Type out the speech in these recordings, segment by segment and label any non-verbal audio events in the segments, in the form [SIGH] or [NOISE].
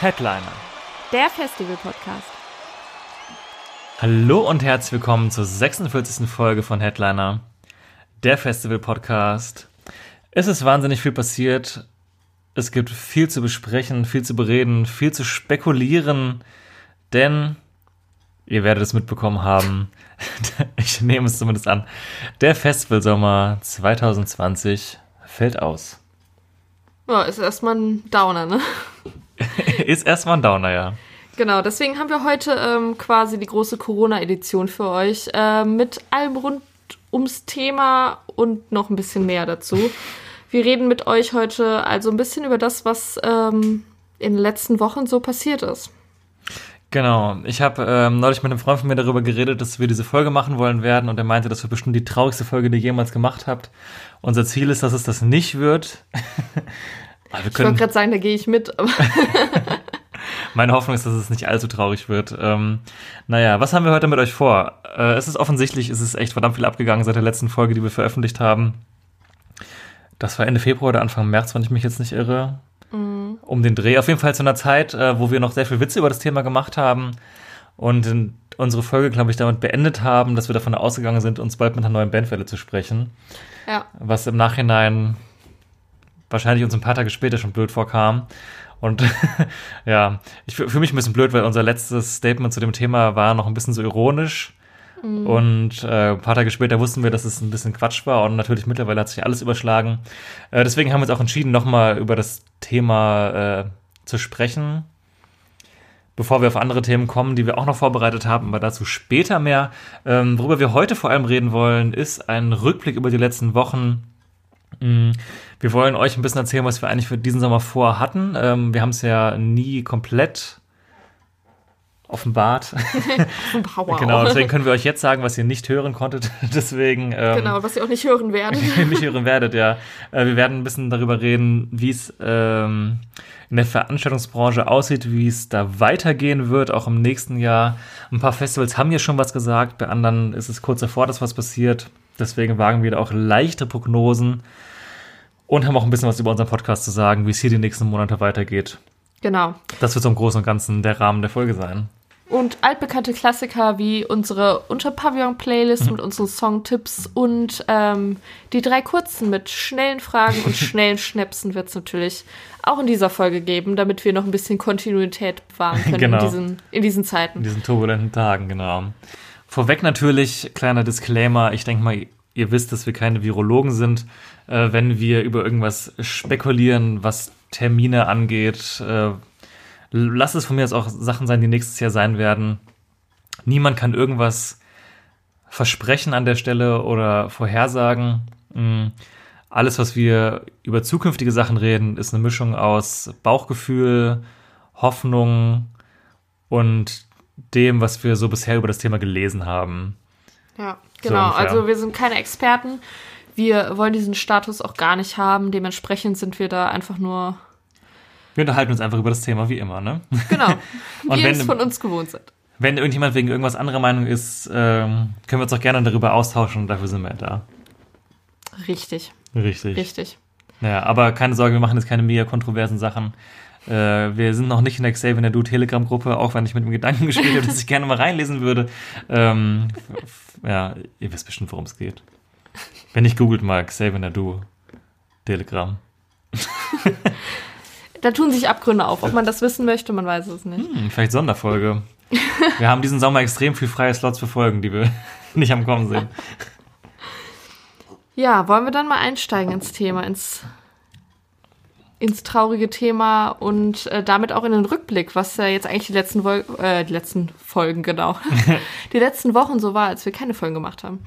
Headliner. Der Festival-Podcast. Hallo und herzlich willkommen zur 46. Folge von Headliner, der Festival-Podcast. Es ist wahnsinnig viel passiert. Es gibt viel zu besprechen, viel zu bereden, viel zu spekulieren, denn ihr werdet es mitbekommen haben. [LAUGHS] Ich nehme es zumindest an. Der Festivalsommer 2020 fällt aus. Ja, ist erstmal ein Downer, ne? [LAUGHS] Ist erstmal ein Downer, ja. Genau, deswegen haben wir heute ähm, quasi die große Corona-Edition für euch äh, mit allem rund ums Thema und noch ein bisschen mehr dazu. Wir reden mit euch heute also ein bisschen über das, was ähm, in den letzten Wochen so passiert ist. Genau. Ich habe ähm, neulich mit einem Freund von mir darüber geredet, dass wir diese Folge machen wollen werden und er meinte, das wird bestimmt die traurigste Folge, die ihr jemals gemacht habt. Unser Ziel ist, dass es das nicht wird. [LAUGHS] Aber wir Ich wollte gerade sagen, da gehe ich mit, [LAUGHS] meine Hoffnung ist, dass es nicht allzu traurig wird. Ähm, naja, was haben wir heute mit euch vor? Äh, es ist offensichtlich, es ist echt verdammt viel abgegangen seit der letzten Folge, die wir veröffentlicht haben. Das war Ende Februar oder Anfang März, wenn ich mich jetzt nicht irre. Um den Dreh. Auf jeden Fall zu einer Zeit, äh, wo wir noch sehr viel Witze über das Thema gemacht haben und in unsere Folge, glaube ich, damit beendet haben, dass wir davon ausgegangen sind, uns bald mit einer neuen Bandwelle zu sprechen. ja. was im Nachhinein wahrscheinlich uns ein paar Tage später schon blöd vorkam. Und [LAUGHS] ja, ich fühle mich ein bisschen blöd, weil unser letztes Statement zu dem Thema war noch ein bisschen so ironisch. Und äh, ein paar Tage später wussten wir, dass es ein bisschen Quatsch war und natürlich mittlerweile hat sich alles überschlagen. Äh, deswegen haben wir uns auch entschieden, nochmal über das Thema äh, zu sprechen. Bevor wir auf andere Themen kommen, die wir auch noch vorbereitet haben, aber dazu später mehr. Ähm, worüber wir heute vor allem reden wollen, ist ein Rückblick über die letzten Wochen. Mm, Wir wollen euch ein bisschen erzählen, was wir eigentlich für diesen Sommer vorhatten. Ähm, wir haben es ja nie komplett offenbart. [LAUGHS] Genau, deswegen können wir euch jetzt sagen, was ihr nicht hören konntet. [LAUGHS] deswegen ähm, Genau, was ihr auch nicht hören werdet. [LAUGHS] nicht hören werdet, ja. Äh, wir werden ein bisschen darüber reden, wie es ähm, in der Veranstaltungsbranche aussieht, wie es da weitergehen wird, auch im nächsten Jahr. Ein paar Festivals haben ja schon was gesagt, bei anderen ist es kurz davor, dass was passiert. Deswegen wagen wir da auch leichte Prognosen und haben auch ein bisschen was über unseren Podcast zu sagen, wie es hier die nächsten Monate weitergeht. Genau. Das wird so im Großen und Ganzen der Rahmen der Folge sein. Und altbekannte Klassiker wie unsere Unterpavillon-Playlist mit unseren Songtipps und ähm, die drei kurzen mit schnellen Fragen und [LAUGHS] schnellen Schnäpsen wird es natürlich auch in dieser Folge geben, damit wir noch ein bisschen Kontinuität bewahren können Genau. in, diesen, in diesen In Zeiten. diesen turbulenten Tagen, genau. Vorweg natürlich, kleiner Disclaimer, ich denke mal, ihr wisst, dass wir keine Virologen sind. Äh, wenn wir über irgendwas spekulieren, was Termine angeht, äh, lass es von mir jetzt auch Sachen sein, die nächstes Jahr sein werden. Niemand kann irgendwas versprechen an der Stelle oder vorhersagen. Mm, Alles, was wir über zukünftige Sachen reden, ist eine Mischung aus Bauchgefühl, Hoffnung und dem, was wir so bisher über das Thema gelesen haben. Ja, So genau. ungefähr. also wir sind keine Experten. Wir wollen diesen Status auch gar nicht haben. Dementsprechend sind wir da einfach nur, Wir unterhalten uns einfach über das Thema wie immer, ne? genau, [LAUGHS] Und wie wenn- es von uns gewohnt sind. Wenn irgendjemand wegen irgendwas anderer Meinung ist, ähm, können wir uns auch gerne darüber austauschen und dafür sind wir da. Richtig, Richtig. richtig. Naja, aber keine Sorge, wir machen jetzt keine mega kontroversen Sachen. Äh, wir sind noch nicht in der Xavier Nadu Telegram-Gruppe, auch wenn ich mit dem Gedanken gespielt habe, dass ich gerne mal reinlesen würde. Ähm, ja, ihr wisst bestimmt, worum es geht. Wenn ich googelt mal Xavier Nadu Telegram. Da tun sich Abgründe auf. Ob man das wissen möchte, man weiß es nicht. Hm, vielleicht Sonderfolge. Wir haben diesen Sommer extrem viel freie Slots für Folgen, die wir [LAUGHS] nicht am Kommen sehen. Ja, wollen wir dann mal einsteigen ins Thema, ins, ins traurige Thema und äh, damit auch in den Rückblick, was ja jetzt eigentlich die letzten, Vol äh, die letzten Folgen, genau, [LAUGHS] die letzten Wochen so war, als wir keine Folgen gemacht haben.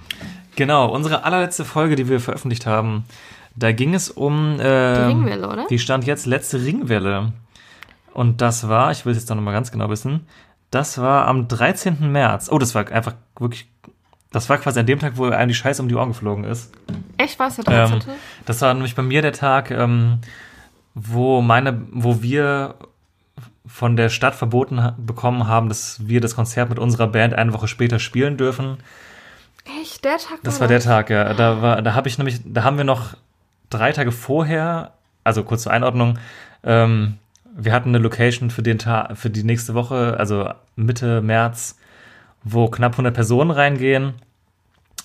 Genau, unsere allerletzte Folge, die wir veröffentlicht haben, da ging es um äh, Die Ringwelle, oder? Die stand jetzt letzte Ringwelle. Und das war, ich will es jetzt noch mal ganz genau wissen, das war am 13. März. Oh, das war einfach wirklich, das war quasi an dem Tag, wo einem die Scheiße um die Ohren geflogen ist. Echt, war es der 13.? Ähm, das war nämlich bei mir der Tag, ähm, wo meine, wo wir von der Stadt verboten bekommen haben, dass wir das Konzert mit unserer Band eine Woche später spielen dürfen. Echt, der Tag Das war der Tag, ja. Da war, da habe ich nämlich, da haben wir noch drei Tage vorher, also kurz zur Einordnung, ähm, wir hatten eine Location für den Tag, für die nächste Woche, also Mitte März, wo knapp 100 Personen reingehen.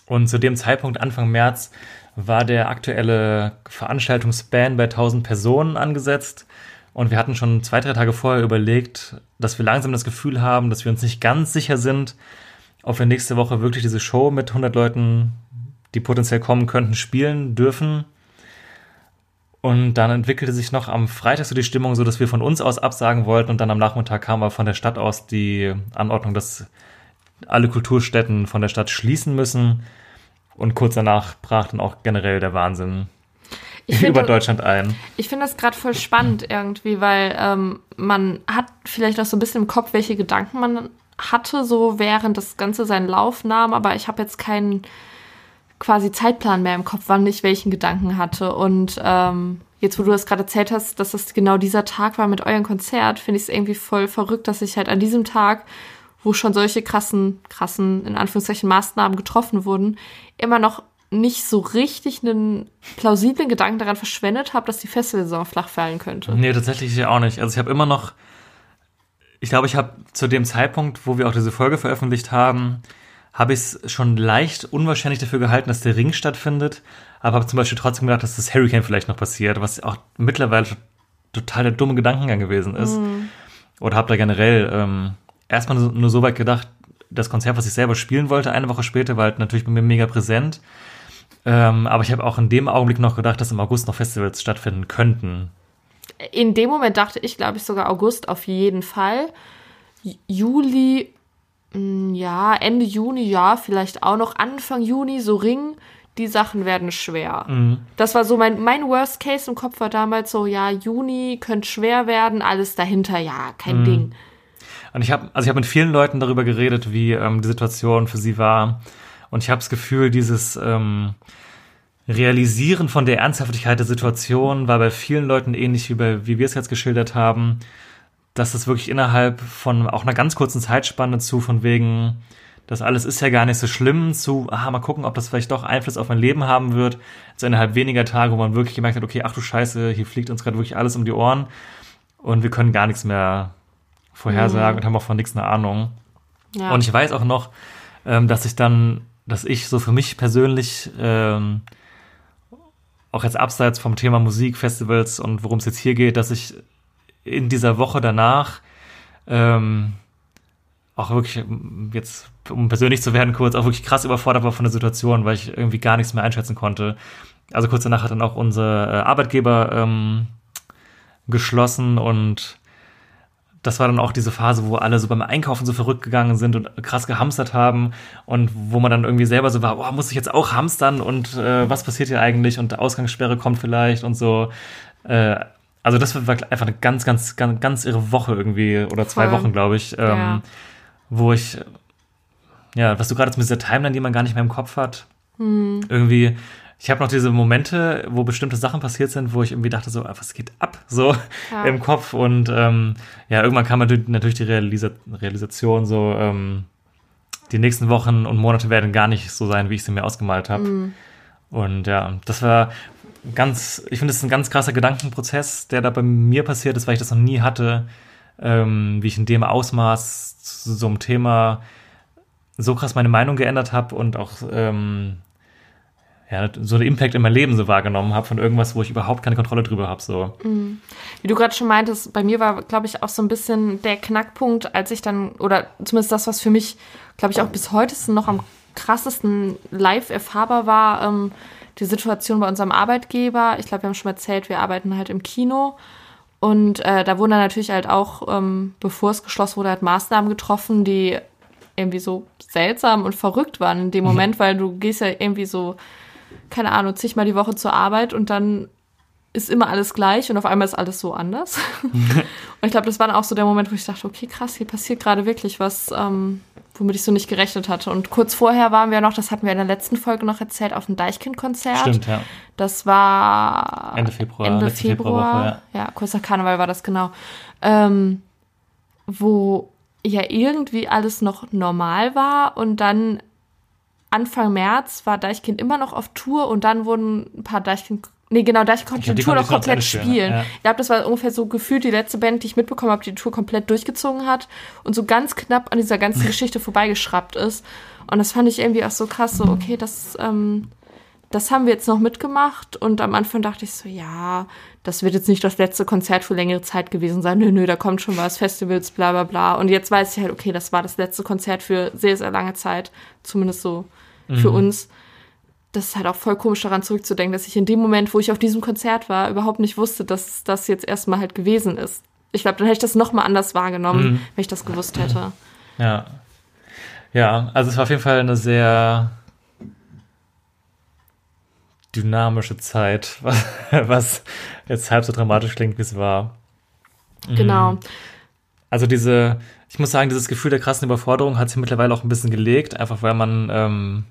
Und zu dem Zeitpunkt, Anfang März, war der aktuelle Veranstaltungsban bei 1000 Personen angesetzt. Und wir hatten schon zwei, drei Tage vorher überlegt, dass wir langsam das Gefühl haben, dass wir uns nicht ganz sicher sind, ob wir nächste Woche wirklich diese Show mit 100 Leuten, die potenziell kommen könnten, spielen dürfen. Und dann entwickelte sich noch am Freitag so die Stimmung, so dass wir von uns aus absagen wollten und dann am Nachmittag kam aber von der Stadt aus die Anordnung, dass alle Kulturstätten von der Stadt schließen müssen. Und kurz danach brach dann auch generell der Wahnsinn Ich über Deutschland ein. Ich finde das gerade voll spannend irgendwie, weil ähm, man hat vielleicht auch so ein bisschen im Kopf, welche Gedanken man hatte, so während das Ganze seinen Lauf nahm, aber ich habe jetzt keinen quasi Zeitplan mehr im Kopf, wann ich welchen Gedanken hatte. Und ähm, jetzt, wo du das gerade erzählt hast, dass das genau dieser Tag war mit eurem Konzert, finde ich es irgendwie voll verrückt, dass ich halt an diesem Tag, wo schon solche krassen, krassen, in Anführungszeichen, Maßnahmen getroffen wurden, immer noch nicht so richtig einen plausiblen Gedanken daran verschwendet habe, dass die Festivalsaison flach fallen könnte. Nee, tatsächlich ja auch nicht. Also ich habe immer noch, ich glaube, ich habe zu dem Zeitpunkt, wo wir auch diese Folge veröffentlicht haben, habe ich es schon leicht unwahrscheinlich dafür gehalten, dass der Ring stattfindet, aber habe zum Beispiel trotzdem gedacht, dass das Hurricane vielleicht noch passiert, was auch mittlerweile total der dumme Gedankengang gewesen ist. Oder habe da generell ähm, erstmal nur- so weit gedacht, das Konzert, was ich selber spielen wollte, eine Woche später, war halt natürlich bei mir mega präsent. Ähm, aber ich habe auch in dem Augenblick noch gedacht, dass im August noch Festivals stattfinden könnten. In dem Moment dachte ich, glaube ich, sogar August auf jeden Fall. Juli, mh, ja, Ende Juni, ja, vielleicht auch noch Anfang Juni, so Ring. Die Sachen werden schwer. Das war so mein, mein Worst Case im Kopf war damals so, ja, Juni könnte schwer werden, alles dahinter, ja, kein Ding. Und ich habe, also ich habe mit vielen Leuten darüber geredet, wie ähm, die Situation für sie war. Und ich habe das Gefühl, dieses ähm, Realisieren von der Ernsthaftigkeit der Situation war bei vielen Leuten ähnlich wie bei, wie wir es jetzt geschildert haben, dass es wirklich innerhalb von auch einer ganz kurzen Zeitspanne zu von wegen, das alles ist ja gar nicht so schlimm, zu, ah, mal gucken, ob das vielleicht doch Einfluss auf mein Leben haben wird, zu innerhalb weniger Tage, wo man wirklich gemerkt hat, okay, ach du Scheiße, hier fliegt uns gerade wirklich alles um die Ohren und wir können gar nichts mehr vorhersagen und haben auch von nichts eine Ahnung. Ja. Und ich weiß auch noch, ähm, dass ich dann, dass ich so für mich persönlich ähm, auch jetzt abseits vom Thema Musik, Festivals und worum es jetzt hier geht, dass ich in dieser Woche danach ähm, auch wirklich ähm, jetzt, um persönlich zu werden, kurz, auch wirklich krass überfordert war von der Situation, weil ich irgendwie gar nichts mehr einschätzen konnte. Also kurz danach hat dann auch unser äh, Arbeitgeber ähm, geschlossen und das war dann auch diese Phase, wo alle so beim Einkaufen so verrückt gegangen sind und krass gehamstert haben und wo man dann irgendwie selber so war, oh, muss ich jetzt auch hamstern und äh, was passiert hier eigentlich und Ausgangssperre kommt vielleicht und so. Äh, also das war einfach eine ganz, ganz, ganz, ganz irre Woche irgendwie oder zwei Voll. Wochen, glaube ich, ähm, Ja. wo ich, ja, was du gerade jetzt mit dieser Timeline, die man gar nicht mehr im Kopf hat, irgendwie, ich habe noch diese Momente, wo bestimmte Sachen passiert sind, wo ich irgendwie dachte so, ah, was geht ab, so Ja. im Kopf und ähm, ja, irgendwann kam natürlich die Realisa Realisation so, ähm, die nächsten Wochen und Monate werden gar nicht so sein, wie ich sie mir ausgemalt habe. Und ja, das war ganz, ich finde, das ist ein ganz krasser Gedankenprozess, der da bei mir passiert ist, weil ich das noch nie hatte, ähm, wie ich in dem Ausmaß zu so einem Thema so krass meine Meinung geändert habe und auch ähm, ja, so einen Impact in mein Leben so wahrgenommen habe von irgendwas, wo ich überhaupt keine Kontrolle drüber habe. So. Wie du gerade schon meintest, bei mir war, glaube ich, auch so ein bisschen der Knackpunkt, als ich dann, oder zumindest das, was für mich, glaube ich, auch bis heute noch am krassesten live erfahrbar war, ähm, die Situation bei unserem Arbeitgeber. Ich glaube, wir haben schon mal erzählt, wir arbeiten halt im Kino. Und äh, da wurden dann natürlich halt auch, ähm, bevor es geschlossen wurde, halt Maßnahmen getroffen, die irgendwie so seltsam und verrückt waren in dem Moment, weil du gehst ja irgendwie so, keine Ahnung, zigmal die Woche zur Arbeit und dann ist immer alles gleich und auf einmal ist alles so anders. [LAUGHS] Und ich glaube, das war dann auch so der Moment, wo ich dachte, okay, krass, hier passiert gerade wirklich was, ähm, womit ich so nicht gerechnet hatte. Und kurz vorher waren wir noch, das hatten wir in der letzten Folge noch erzählt, auf dem Deichkind-Konzert. Stimmt, ja. Das war Ende Februar, Ende letzte Februar. Februarwoche, ja. kurz nach Karneval war das genau. Ähm, wo ja irgendwie alles noch normal war und dann Anfang März war Deichkind immer noch auf Tour und dann wurden ein paar Deichkind Nee, genau, Deichkind konnte die Tour noch komplett spielen. ja. Ich glaube, das war ungefähr so gefühlt die letzte Band, die ich mitbekommen habe, die die Tour komplett durchgezogen hat und so ganz knapp an dieser ganzen [LAUGHS] Geschichte vorbeigeschraubt ist. Und das fand ich irgendwie auch so krass, so, okay, das, ähm, das haben wir jetzt noch mitgemacht und am Anfang dachte ich so, ja, das wird jetzt nicht das letzte Konzert für längere Zeit gewesen sein. Nö, nö, da kommt schon was, Festivals, bla bla bla. Und jetzt weiß ich halt, okay, das war das letzte Konzert für sehr, sehr lange Zeit, zumindest so für uns. Das ist halt auch voll komisch daran zurückzudenken, dass ich in dem Moment, wo ich auf diesem Konzert war, überhaupt nicht wusste, dass das jetzt erstmal halt gewesen ist. Ich glaube, dann hätte ich das nochmal anders wahrgenommen, Mhm. wenn ich das gewusst hätte. Ja. Ja, also es war auf jeden Fall eine sehr dynamische Zeit, [LAUGHS] was jetzt halb so dramatisch klingt, wie es war. Genau. Also diese, ich muss sagen, dieses Gefühl der krassen Überforderung hat sich mittlerweile auch ein bisschen gelegt, einfach weil man ähm,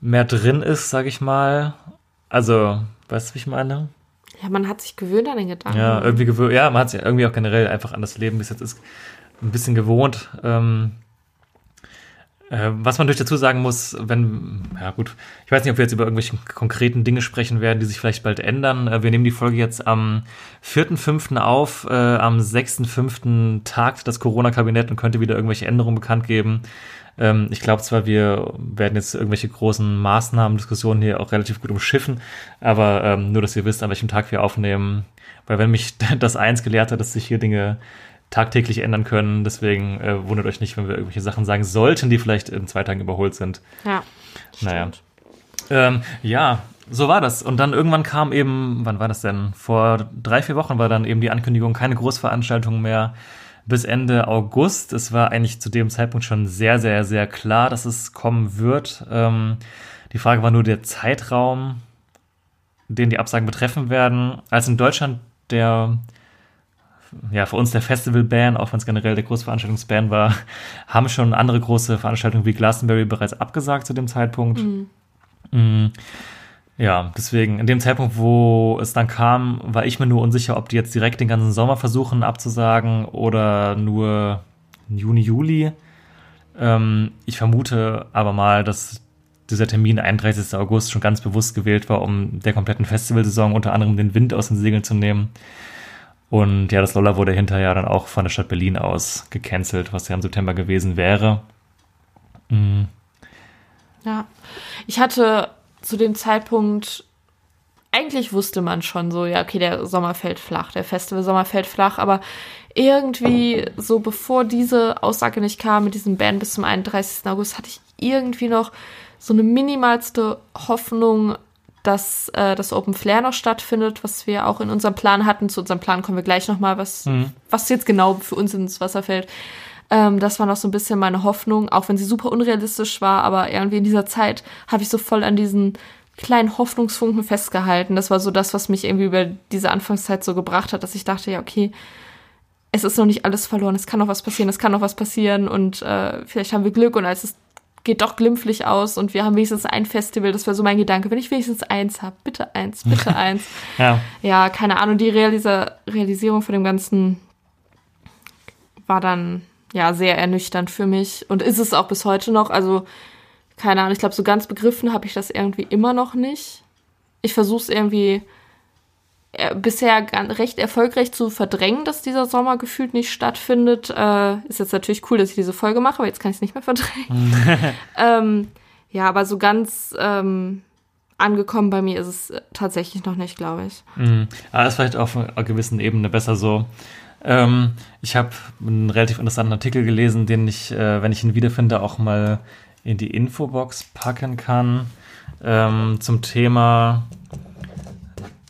mehr drin ist, sag ich mal. Also, weißt du, wie ich meine? Ja, man hat sich gewöhnt an den Gedanken. Ja, irgendwie gewöhnt. Ja, man hat sich irgendwie auch generell einfach an das Leben, wie es jetzt ist, ein bisschen gewohnt. Ähm, äh, was man durch dazu sagen muss, wenn, ja gut, ich weiß nicht, ob wir jetzt über irgendwelche konkreten Dinge sprechen werden, die sich vielleicht bald ändern. Äh, wir nehmen die Folge jetzt am 4.5. auf, äh, am 6.5. tagt das Corona-Kabinett und könnte wieder irgendwelche Änderungen bekannt geben. Ähm, ich glaube zwar, wir werden jetzt irgendwelche großen Maßnahmen, Diskussionen hier auch relativ gut umschiffen, aber ähm, nur, dass ihr wisst, an welchem Tag wir aufnehmen. Weil wenn mich [LAUGHS] das eins gelehrt hat, dass sich hier Dinge tagtäglich ändern können, deswegen äh, wundert euch nicht, wenn wir irgendwelche Sachen sagen sollten, die vielleicht in zwei Tagen überholt sind. Ja. Naja. Ähm, ja, so war das. Und dann irgendwann kam eben, wann war das denn? Vor drei, vier Wochen war dann eben die Ankündigung, keine Großveranstaltungen mehr bis Ende August. Es war eigentlich zu dem Zeitpunkt schon sehr, sehr, sehr klar, dass es kommen wird. Ähm, die Frage war nur der Zeitraum, den die Absagen betreffen werden. Als in Deutschland der ja, für uns der Festival-Ban, auch wenn es generell der Großveranstaltungsban war, [LAUGHS] haben schon andere große Veranstaltungen wie Glastonbury bereits abgesagt zu dem Zeitpunkt. Mm, Ja, deswegen, in dem Zeitpunkt, wo es dann kam, war ich mir nur unsicher, ob die jetzt direkt den ganzen Sommer versuchen abzusagen oder nur Juni, Juli. Ähm, ich vermute aber mal, dass dieser Termin 31. August schon ganz bewusst gewählt war, um der kompletten Festivalsaison unter anderem den Wind aus den Segeln zu nehmen. Und ja, das Lolla wurde hinterher dann auch von der Stadt Berlin aus gecancelt, was ja im September gewesen wäre. Mhm. Ja. Ich hatte zu dem Zeitpunkt, eigentlich wusste man schon so, ja, okay, der Sommer fällt flach, der Festival Sommer fällt flach, aber irgendwie so bevor diese Aussage nicht kam mit diesem Band bis zum 31. August, hatte ich irgendwie noch so eine minimalste Hoffnung, dass äh, das Open Flair noch stattfindet, was wir auch in unserem Plan hatten. Zu unserem Plan kommen wir gleich nochmal, was, Mhm. was jetzt genau für uns ins Wasser fällt. Ähm, das war noch so ein bisschen meine Hoffnung, auch wenn sie super unrealistisch war, aber irgendwie in dieser Zeit habe ich so voll an diesen kleinen Hoffnungsfunken festgehalten. Das war so das, was mich irgendwie über diese Anfangszeit so gebracht hat, dass ich dachte, ja, okay, es ist noch nicht alles verloren, es kann noch was passieren, es kann noch was passieren und äh, vielleicht haben wir Glück und als es geht doch glimpflich aus und wir haben wenigstens ein Festival, das war so mein Gedanke, wenn ich wenigstens eins habe, bitte eins, bitte [LAUGHS] eins. Ja, Ja, keine Ahnung, die Realisa Realisierung von dem Ganzen war dann ja sehr ernüchternd für mich und ist es auch bis heute noch. Also, keine Ahnung, ich glaube, so ganz begriffen habe ich das irgendwie immer noch nicht. Ich versuche es irgendwie äh, bisher recht erfolgreich zu verdrängen, dass dieser Sommer gefühlt nicht stattfindet. Äh, ist jetzt natürlich cool, dass ich diese Folge mache, aber jetzt kann ich es nicht mehr verdrängen. [LAUGHS] ähm, ja, aber so ganz ähm, angekommen bei mir ist es äh, tatsächlich noch nicht, glaube ich. Mhm. Aber ist vielleicht auf einer gewissen Ebene besser so. Ähm, ich habe einen relativ interessanten Artikel gelesen, den ich, äh, wenn ich ihn wiederfinde, auch mal in die Infobox packen kann. Ähm, zum Thema,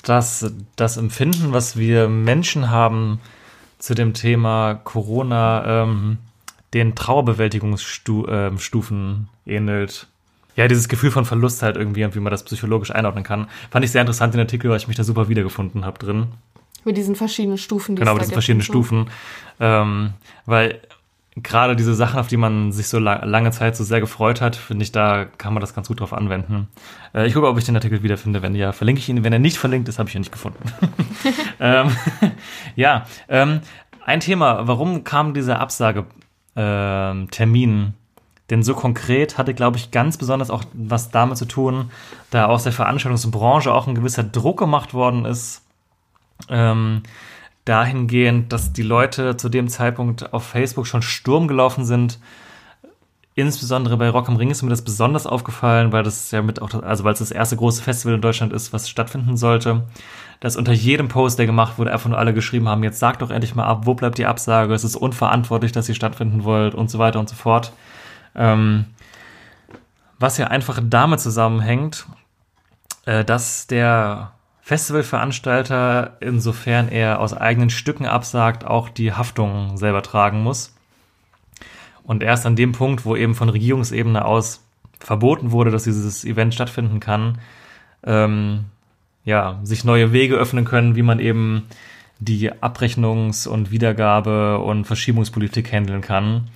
dass das Empfinden, was wir Menschen haben zu dem Thema Corona, ähm, den Trauerbewältigungsstufen ähnelt. Ja, dieses Gefühl von Verlust halt irgendwie und wie man das psychologisch einordnen kann. Fand ich sehr interessant den Artikel, weil ich mich da super wiedergefunden habe drin. Mit diesen verschiedenen Stufen, die Genau, mit diesen verschiedenen so. Stufen. Ähm, weil gerade diese Sachen, auf die man sich so la lange Zeit so sehr gefreut hat, finde ich, da kann man das ganz gut drauf anwenden. Äh, ich gucke, ob ich den Artikel wiederfinde. Wenn ja, verlinke ich ihn. Wenn er nicht verlinkt ist, habe ich ihn nicht gefunden. [LAUGHS] ähm, ja, ähm, ein Thema. Warum kam dieser Absagetermin denn so konkret? Hatte, glaube ich, ganz besonders auch was damit zu tun, da aus der Veranstaltungsbranche auch ein gewisser Druck gemacht worden ist. Ähm, dahingehend, dass die Leute zu dem Zeitpunkt auf Facebook schon Sturm gelaufen sind. Insbesondere bei Rock am Ring ist mir das besonders aufgefallen, weil das ja mit auch, das- also weil es das erste große Festival in Deutschland ist, was stattfinden sollte. Dass unter jedem Post, der gemacht wurde, einfach nur alle geschrieben haben, jetzt sagt doch endlich mal ab, wo bleibt die Absage, es ist unverantwortlich, dass ihr stattfinden wollt und so weiter und so fort. Ähm, was ja einfach damit zusammenhängt, äh, dass der Festivalveranstalter, insofern er aus eigenen Stücken absagt, auch die Haftung selber tragen muss. Und erst an dem Punkt, wo eben von Regierungsebene aus verboten wurde, dass dieses Event stattfinden kann, ähm, ja, sich neue Wege öffnen können, wie man eben die Abrechnungs- und Wiedergabe- und Verschiebungspolitik handeln kann.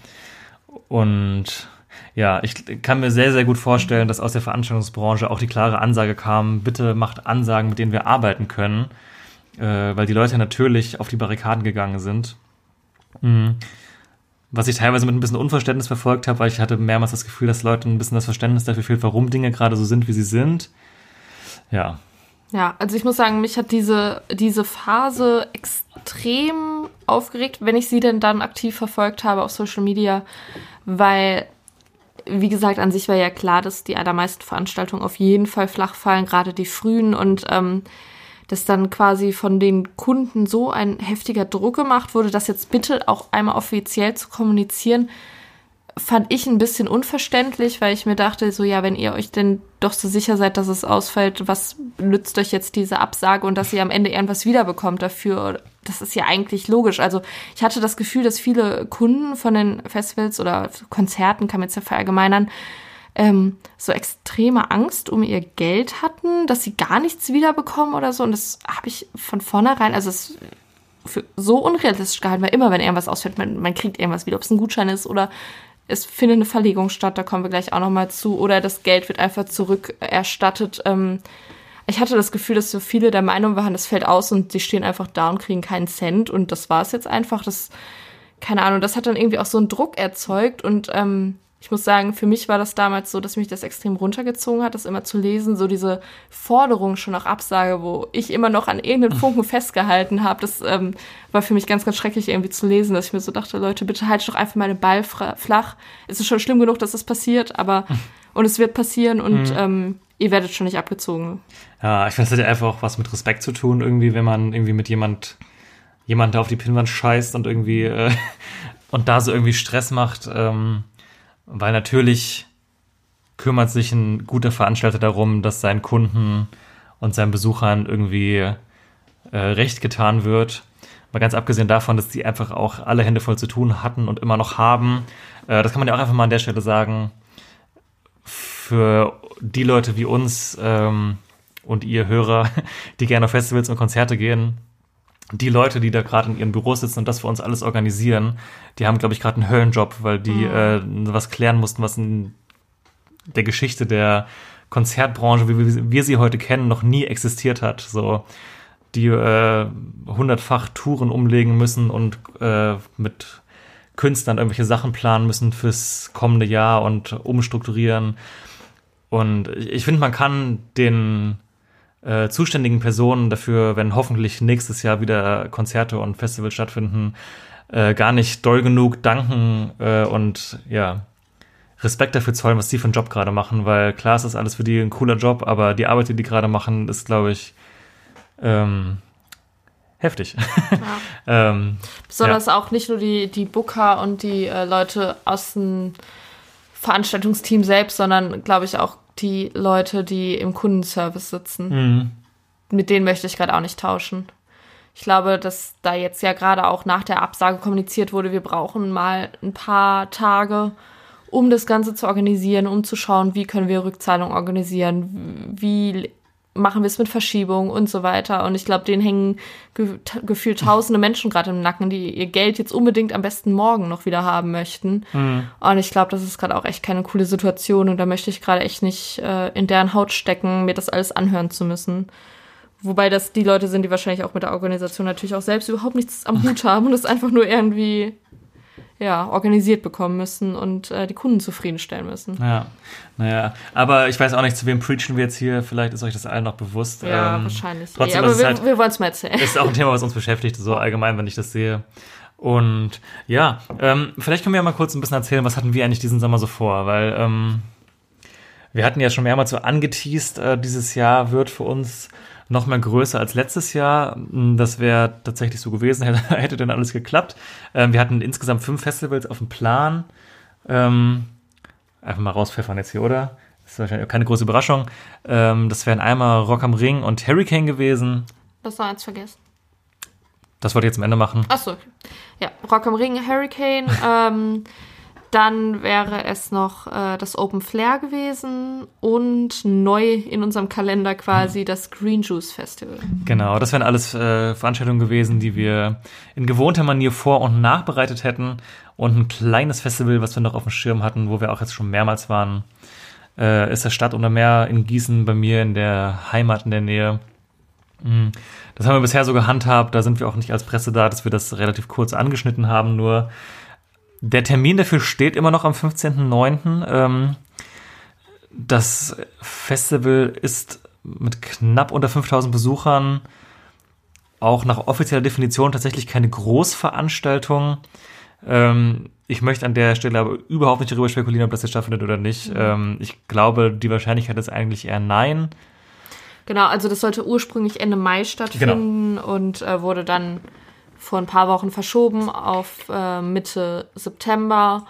Und ja, ich kann mir sehr, sehr gut vorstellen, dass aus der Veranstaltungsbranche auch die klare Ansage kam, bitte macht Ansagen, mit denen wir arbeiten können, äh, weil die Leute natürlich auf die Barrikaden gegangen sind. Mhm. Was ich teilweise mit ein bisschen Unverständnis verfolgt habe, weil ich hatte mehrmals das Gefühl, dass Leuten ein bisschen das Verständnis dafür fehlt, warum Dinge gerade so sind, wie sie sind. Ja, Ja, also ich muss sagen, mich hat diese, diese Phase extrem aufgeregt, wenn ich sie denn dann aktiv verfolgt habe auf Social Media, weil, wie gesagt, an sich war ja klar, dass die allermeisten Veranstaltungen auf jeden Fall flach fallen, gerade die frühen und ähm, dass dann quasi von den Kunden so ein heftiger Druck gemacht wurde, das jetzt bitte auch einmal offiziell zu kommunizieren, fand ich ein bisschen unverständlich, weil ich mir dachte, so ja, wenn ihr euch denn doch so sicher seid, dass es ausfällt, was nützt euch jetzt diese Absage und dass ihr am Ende irgendwas wiederbekommt dafür? Das ist ja eigentlich logisch. Also ich hatte das Gefühl, dass viele Kunden von den Festivals oder Konzerten, kann man jetzt ja verallgemeinern, ähm, so extreme Angst um ihr Geld hatten, dass sie gar nichts wiederbekommen oder so. Und das habe ich von vornherein, also es für so unrealistisch gehalten, weil immer, wenn irgendwas ausfällt, man, man kriegt irgendwas wieder, ob es ein Gutschein ist oder es findet eine Verlegung statt, da kommen wir gleich auch nochmal zu, oder das Geld wird einfach zurückerstattet. Ähm, ich hatte das Gefühl, dass so viele der Meinung waren, das fällt aus und sie stehen einfach da und kriegen keinen Cent und das war es jetzt einfach. Das, keine Ahnung, das hat dann irgendwie auch so einen Druck erzeugt und ähm, ich muss sagen, für mich war das damals so, dass mich das extrem runtergezogen hat, das immer zu lesen, so diese Forderung schon nach Absage, wo ich immer noch an irgendeinen Funken festgehalten habe. Das ähm, war für mich ganz, ganz schrecklich irgendwie zu lesen, dass ich mir so dachte, Leute, bitte haltet doch einfach mal den Ball flach. Es ist schon schlimm genug, dass das passiert, aber und es wird passieren und ähm, ihr werdet schon nicht abgezogen. Ja, ich finde, das hat ja einfach auch was mit Respekt zu tun, irgendwie, wenn man irgendwie mit jemand, jemand da auf die Pinnwand scheißt und irgendwie, äh, und da so irgendwie Stress macht, ähm, weil natürlich kümmert sich ein guter Veranstalter darum, dass seinen Kunden und seinen Besuchern irgendwie äh, recht getan wird. Mal ganz abgesehen davon, dass die einfach auch alle Hände voll zu tun hatten und immer noch haben. Äh, das kann man ja auch einfach mal an der Stelle sagen. Für die Leute wie uns ähm, und ihr Hörer, [LAUGHS] die gerne auf Festivals und Konzerte gehen, die Leute, die da gerade in ihren Büros sitzen und das für uns alles organisieren, die haben, glaube ich, gerade einen Höllenjob, weil die äh, was klären mussten, was in der Geschichte der Konzertbranche, wie wir, wir sie heute kennen, noch nie existiert hat. So, die äh, hundertfach Touren umlegen müssen und äh, mit Künstlern irgendwelche Sachen planen müssen fürs kommende Jahr und umstrukturieren. Und ich finde, man kann den äh, zuständigen Personen dafür, wenn hoffentlich nächstes Jahr wieder Konzerte und Festivals stattfinden, äh, gar nicht doll genug danken äh, und ja, Respekt dafür zollen, was die für einen Job gerade machen, weil klar ist das alles für die ein cooler Job, aber die Arbeit, die die gerade machen, ist, glaube ich, ähm, heftig. [LAUGHS] ähm, Besonders auch nicht nur die, die Booker und die äh, Leute aus dem Veranstaltungsteam selbst, sondern glaube ich auch die Leute, die im Kundenservice sitzen. mhm. Mit denen möchte ich gerade auch nicht tauschen. Ich glaube, dass da jetzt ja gerade auch nach der Absage kommuniziert wurde, wir brauchen mal ein paar Tage, um das Ganze zu organisieren, um zu schauen, wie können wir Rückzahlung organisieren, wie machen wir es mit Verschiebung und so weiter. Und ich glaube, denen hängen ge gefühlt tausende Menschen gerade im Nacken, die ihr Geld jetzt unbedingt am besten morgen noch wieder haben möchten. Mhm. Und ich glaube, das ist gerade auch echt keine coole Situation. Und da möchte ich gerade echt nicht äh, in deren Haut stecken, mir das alles anhören zu müssen. Wobei das die Leute sind, die wahrscheinlich auch mit der Organisation natürlich auch selbst überhaupt nichts am Hut [LAUGHS] haben und es einfach nur irgendwie ja, organisiert bekommen müssen und äh, die Kunden zufriedenstellen müssen. Ja, naja, aber ich weiß auch nicht, zu wem preachen wir jetzt hier. Vielleicht ist euch das allen noch bewusst. Ja, ähm, wahrscheinlich. Trotzdem, ja, aber wir, halt, wir wollen es mal erzählen. Ist auch ein Thema, was uns beschäftigt, so allgemein, wenn ich das sehe. Und ja, ähm, vielleicht können wir ja mal kurz ein bisschen erzählen, was hatten wir eigentlich diesen Sommer so vor, weil ähm, wir hatten ja schon mehrmals so angeteased, äh, dieses Jahr wird für uns noch mal größer als letztes Jahr. Hm, das wäre tatsächlich so gewesen, [LAUGHS] hätte, hätte denn alles geklappt. Ähm, wir hatten insgesamt fünf Festivals auf dem Plan. Ähm, einfach mal rauspfeffern jetzt hier, oder? Das ist wahrscheinlich keine große Überraschung. Ähm, das wären einmal Rock am Ring und Hurricane gewesen. Das war eins vergessen. Das wollte ich jetzt am Ende machen. Achso, ja. Rock am Ring, Hurricane. [LAUGHS] dann wäre es noch äh, das Open Flair gewesen und neu in unserem Kalender quasi das Green Juice Festival. Genau, das wären alles äh, Veranstaltungen gewesen, die wir in gewohnter Manier vor- und nachbereitet hätten. Und ein kleines Festival, was wir noch auf dem Schirm hatten, wo wir auch jetzt schon mehrmals waren, äh, ist das Stadt unter Meer in Gießen bei mir in der Heimat in der Nähe. Mhm. Das haben wir bisher so gehandhabt, da sind wir auch nicht als Presse da, dass wir das relativ kurz angeschnitten haben, nur der Termin dafür steht immer noch am 15.09. Ähm, das Festival ist mit knapp unter 5000 Besuchern auch nach offizieller Definition tatsächlich keine Großveranstaltung. Ähm, ich möchte an der Stelle aber überhaupt nicht darüber spekulieren, ob das jetzt stattfindet oder nicht. Mhm. Ähm, ich glaube, die Wahrscheinlichkeit ist eigentlich eher nein. Genau, also das sollte ursprünglich Ende Mai stattfinden genau. und äh, wurde dann vor ein paar Wochen verschoben auf äh, Mitte September.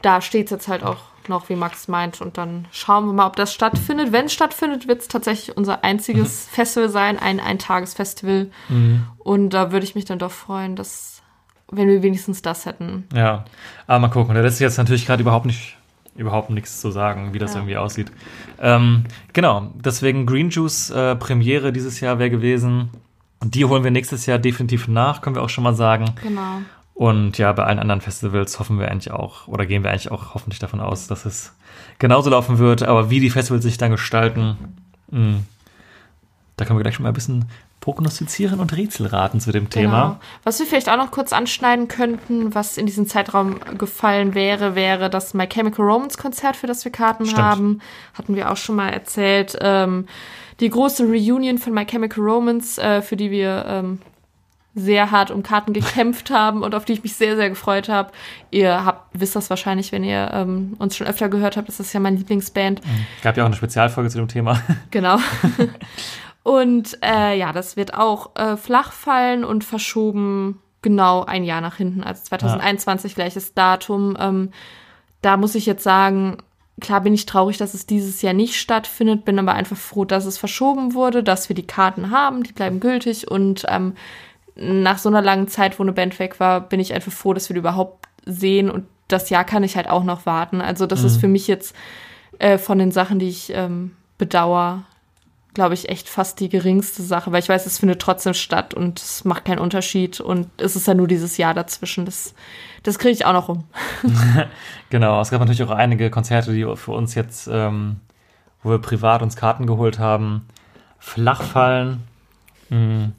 Da steht es jetzt halt auch noch, wie Max meint. Und dann schauen wir mal, ob das stattfindet. Wenn es stattfindet, wird es tatsächlich unser einziges mhm. [LAUGHS] Festival sein, ein Eintagesfestival. Mhm. Und da würde ich mich dann doch freuen, dass, wenn wir wenigstens das hätten. Ja, aber mal gucken. Da lässt sich jetzt natürlich gerade überhaupt nicht überhaupt nichts zu sagen, wie das ja. irgendwie aussieht. Ähm, genau, deswegen Green Juice äh, Premiere dieses Jahr wäre gewesen. Die holen wir nächstes Jahr definitiv nach, können wir auch schon mal sagen. Genau. Und ja, bei allen anderen Festivals hoffen wir eigentlich auch, oder gehen wir eigentlich auch hoffentlich davon aus, dass es genauso laufen wird. Aber wie die Festivals sich dann gestalten, mh, hm, da können wir gleich schon mal ein bisschen prognostizieren und Rätselraten zu dem Thema. Genau. Was wir vielleicht auch noch kurz anschneiden könnten, was in diesen Zeitraum gefallen wäre, wäre das My Chemical Romance Konzert, für das wir Karten Stimmt. haben. Hatten wir auch schon mal erzählt. Ähm, die große Reunion von My Chemical Romance, äh, für die wir ähm, sehr hart um Karten gekämpft [LAUGHS] haben und auf die ich mich sehr, sehr gefreut habe. Ihr habt, wisst das wahrscheinlich, wenn ihr ähm, uns schon öfter gehört habt, das ist ja meine Lieblingsband. Mhm. Gab ja auch eine Spezialfolge zu dem Thema. [LAUGHS] Genau. und äh, ja, das wird auch äh, flach fallen und verschoben genau ein Jahr nach hinten, also 2021 ja. gleiches Datum. Ähm, da muss ich jetzt sagen, Klar bin ich traurig, dass es dieses Jahr nicht stattfindet, bin aber einfach froh, dass es verschoben wurde, dass wir die Karten haben, die bleiben gültig und ähm, nach so einer langen Zeit, wo eine Band weg war, bin ich einfach froh, dass wir die überhaupt sehen und das Jahr kann ich halt auch noch warten. Also das mhm. ist für mich jetzt äh, von den Sachen, die ich ähm, bedauere, glaube ich, echt fast die geringste Sache, weil ich weiß, es findet trotzdem statt und es macht keinen Unterschied und es ist ja nur dieses Jahr dazwischen. Das, das kriege ich auch noch rum. [LAUGHS] genau, es gab natürlich auch einige Konzerte, die für uns jetzt, ähm, wo wir privat uns Karten geholt haben, flach fallen. Mhm.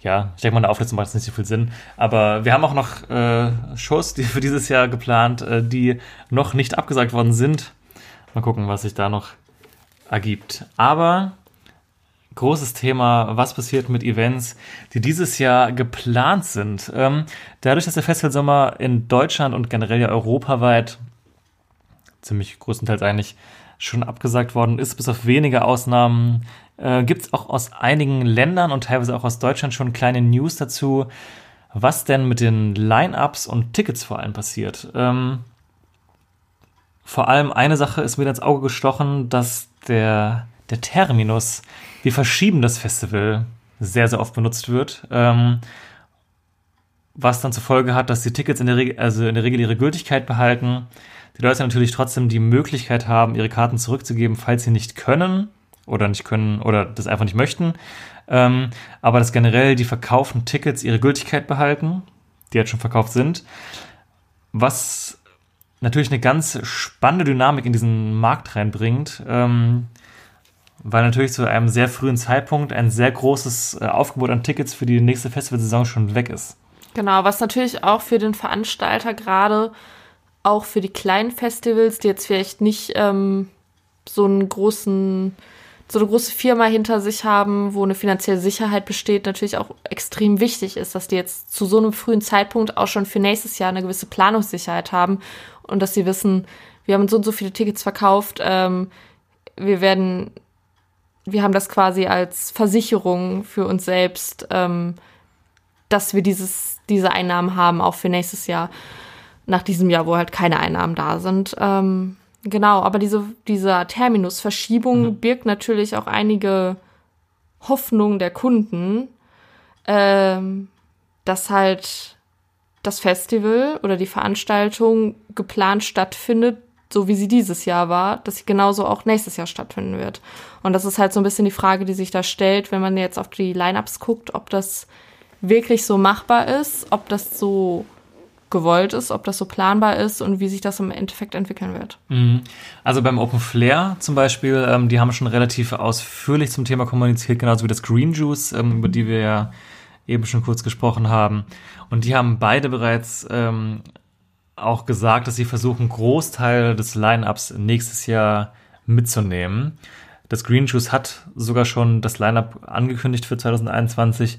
Ja, ich denke mal, eine Auflistung macht jetzt nicht so viel Sinn. Aber wir haben auch noch äh, Shows die für dieses Jahr geplant, äh, die noch nicht abgesagt worden sind. Mal gucken, was sich da noch ergibt. Aber großes Thema, was passiert mit Events, die dieses Jahr geplant sind. Ähm, dadurch, dass der Festivalsommer in Deutschland und generell ja europaweit ziemlich größtenteils eigentlich schon abgesagt worden ist, bis auf wenige Ausnahmen, äh, gibt es auch aus einigen Ländern und teilweise auch aus Deutschland schon kleine News dazu, was denn mit den Line-ups und Tickets vor allem passiert. Ähm, vor allem eine Sache ist mir ins Auge gestochen, dass der, der Terminus, wir verschieben das Festival, sehr, sehr oft benutzt wird. Ähm, was dann zur Folge hat, dass die Tickets in der, Regel, also in der Regel ihre Gültigkeit behalten. Die Leute natürlich trotzdem die Möglichkeit haben, ihre Karten zurückzugeben, falls sie nicht können. oder nicht können oder das einfach nicht möchten. Ähm, aber dass generell die verkauften Tickets ihre Gültigkeit behalten, die jetzt schon verkauft sind. Was natürlich eine ganz spannende Dynamik in diesen Markt reinbringt, ähm, weil natürlich zu einem sehr frühen Zeitpunkt ein sehr großes äh, Aufgebot an Tickets für die nächste Festivalsaison schon weg ist. Genau, was natürlich auch für den Veranstalter gerade, auch für die kleinen Festivals, die jetzt vielleicht nicht ähm, so einen großen, so eine große Firma hinter sich haben, wo eine finanzielle Sicherheit besteht, natürlich auch extrem wichtig ist, dass die jetzt zu so einem frühen Zeitpunkt auch schon für nächstes Jahr eine gewisse Planungssicherheit haben und dass sie wissen, wir haben so und so viele Tickets verkauft, ähm, wir werden, wir haben das quasi als Versicherung für uns selbst, ähm, dass wir dieses, diese Einnahmen haben, auch für nächstes Jahr, nach diesem Jahr, wo halt keine Einnahmen da sind. Ähm, genau, aber diese, dieser Terminus Verschiebung mhm. birgt natürlich auch einige Hoffnungen der Kunden, ähm, dass halt das Festival oder die Veranstaltung geplant stattfindet, so wie sie dieses Jahr war, dass sie genauso auch nächstes Jahr stattfinden wird. Und das ist halt so ein bisschen die Frage, die sich da stellt, wenn man jetzt auf die Lineups guckt, ob das wirklich so machbar ist, ob das so gewollt ist, ob das so planbar ist und wie sich das im Endeffekt entwickeln wird. Mhm. Also beim Open Flair zum Beispiel, ähm, die haben schon relativ ausführlich zum Thema kommuniziert, genauso wie das Green Juice, ähm, über die wir ja eben schon kurz gesprochen haben. Und die haben beide bereits ähm, auch gesagt, dass sie versuchen, Großteil des Line-Ups nächstes Jahr mitzunehmen. Das Green Juice hat sogar schon das Line-Up angekündigt für 2021,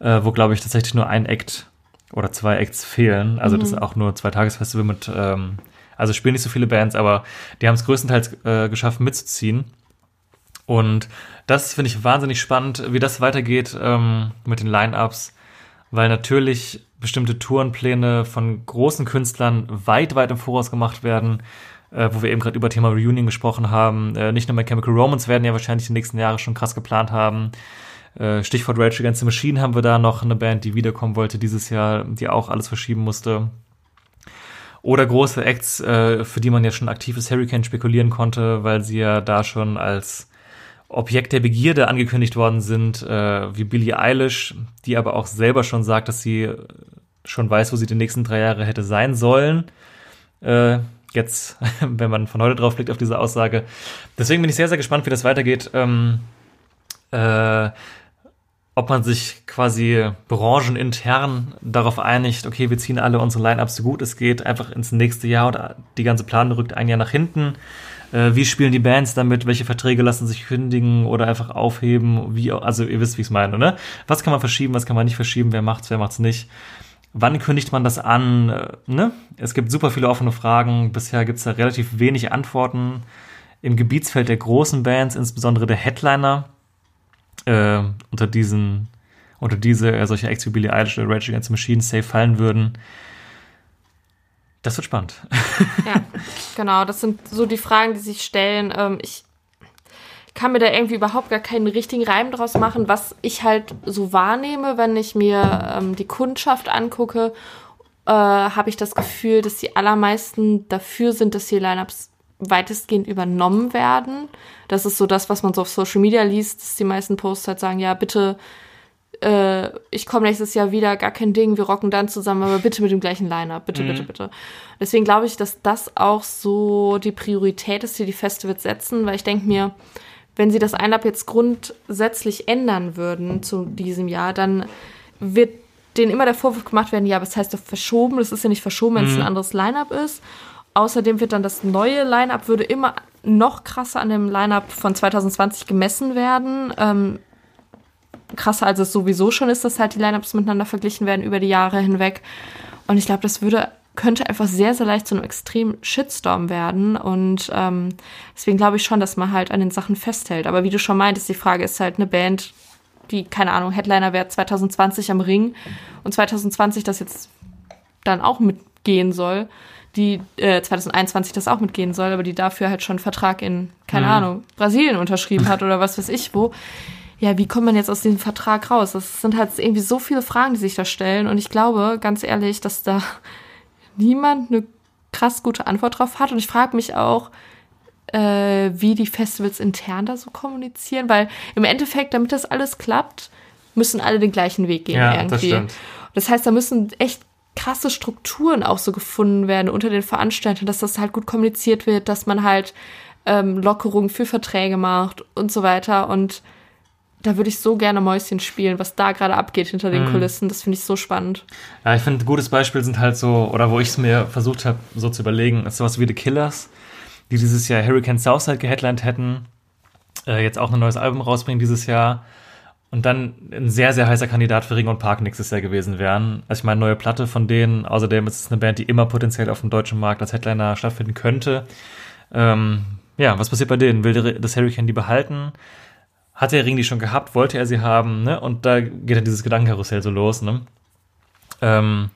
äh, wo, glaube ich, tatsächlich nur ein Act oder zwei Acts fehlen. Also mhm. das ist auch nur zwei Tagesfestival mit, ähm, also spielen nicht so viele Bands, aber die haben es größtenteils äh, geschafft mitzuziehen. Und das finde ich wahnsinnig spannend, wie das weitergeht ähm, mit den Line-Ups, weil natürlich bestimmte Tourenpläne von großen Künstlern weit, weit im Voraus gemacht werden, äh, wo wir eben gerade über Thema Reunion gesprochen haben. Äh, nicht nur bei Chemical Romance werden ja wahrscheinlich die nächsten Jahre schon krass geplant haben. Äh, Stichwort Rage Against the Machine haben wir da noch eine Band, die wiederkommen wollte dieses Jahr, die auch alles verschieben musste. Oder große Acts, äh, für die man ja schon aktives Hurricane spekulieren konnte, weil sie ja da schon als Objekt der Begierde angekündigt worden sind, äh, wie Billie Eilish, die aber auch selber schon sagt, dass sie schon weiß, wo sie die nächsten drei Jahre hätte sein sollen. Jetzt, [LAUGHS] wenn man von heute drauf blickt auf diese Aussage. Deswegen bin ich sehr, sehr gespannt, wie das weitergeht. Ähm, äh, ob man sich quasi branchenintern darauf einigt, okay, wir ziehen alle unsere Line-Ups so gut es geht, einfach ins nächste Jahr oder die ganze Planung rückt ein Jahr nach hinten äh, wie spielen die Bands damit, welche Verträge lassen sich kündigen oder einfach aufheben, wie, also ihr wisst, wie ich es meine, ne? Was kann man verschieben, was kann man nicht verschieben, wer macht's, wer macht's nicht? Wann kündigt man das an? Äh, ne? Es gibt super viele offene Fragen. Bisher gibt's da relativ wenig Antworten. Im Gebietsfeld der großen Bands, insbesondere der Headliner, äh, unter diesen, unter diese äh, solche Acts wie Eilish oder Rage Against the Machine safe fallen würden, das wird spannend. [LAUGHS] Ja, genau. Das sind so die Fragen, die sich stellen. Ähm, ich kann mir da irgendwie überhaupt gar keinen richtigen Reim draus machen, was ich halt so wahrnehme, wenn ich mir ähm, die Kundschaft angucke, äh, habe ich das Gefühl, dass die allermeisten dafür sind, dass die Lineups weitestgehend übernommen werden. Das ist so das, was man so auf Social Media liest, dass die meisten Posts halt sagen, ja, bitte äh, ich komme nächstes Jahr wieder, gar kein Ding, wir rocken dann zusammen, aber bitte mit dem gleichen Line-Up, bitte, mhm. bitte, bitte. Deswegen glaube ich, dass das auch so die Priorität ist, die die Festivals setzen, weil ich denke mir, wenn sie das Line-Up jetzt grundsätzlich ändern würden zu diesem Jahr, dann wird denen immer der Vorwurf gemacht werden, ja, aber das heißt doch verschoben, das ist ja nicht verschoben, wenn es mhm. ein anderes Line-Up ist. Außerdem wird dann das neue Line-Up würde immer noch krasser an dem Line-Up von 2020 gemessen werden. Ähm, krasser, als es sowieso schon ist, dass halt die Lineups miteinander verglichen werden über die Jahre hinweg. Und ich glaube, das würde könnte einfach sehr, sehr leicht zu einem extremen Shitstorm werden. Und ähm, deswegen glaube ich schon, dass man halt an den Sachen festhält. Aber wie du schon meintest, die Frage ist halt eine Band, die, keine Ahnung, Headliner wäre 2020 am Ring und 2020 das jetzt dann auch mitgehen soll, die äh, 2021 das auch mitgehen soll, aber die dafür halt schon einen Vertrag in, keine mhm. Ahnung, Brasilien unterschrieben hat oder was weiß ich wo ja, wie kommt man jetzt aus dem Vertrag raus? Das sind halt irgendwie so viele Fragen, die sich da stellen. Und ich glaube, ganz ehrlich, dass da [LAUGHS] niemand eine krass gute Antwort drauf hat. Und ich frage mich auch, äh, wie die Festivals intern da so kommunizieren, weil im Endeffekt, damit das alles klappt, müssen alle den gleichen Weg gehen Ja, irgendwie. das stimmt. Das heißt, da müssen echt krasse Strukturen auch so gefunden werden unter den Veranstaltern, dass das halt gut kommuniziert wird, dass man halt ähm, Lockerungen für Verträge macht und so weiter. Und da würde ich so gerne Mäuschen spielen, was da gerade abgeht hinter den Mhm. Kulissen. Das finde ich so spannend. Ja, ich finde, ein gutes Beispiel sind halt so, oder wo ich es mir versucht habe, so zu überlegen, ist sowas wie The Killers, die dieses Jahr Hurricane Southside geheadlined hätten, äh, jetzt auch ein neues Album rausbringen dieses Jahr und dann ein sehr, sehr heißer Kandidat für Ring und Park nächstes Jahr gewesen wären. Also ich meine, neue Platte von denen, außerdem ist es eine Band, die immer potenziell auf dem deutschen Markt als Headliner stattfinden könnte. Ähm, ja, was passiert bei denen? Will der- das Hurricane die behalten? Hat der Ring die schon gehabt? Wollte er sie haben? Ne? Und da geht dann dieses Gedankenkarussell so los. Ne? Ähm,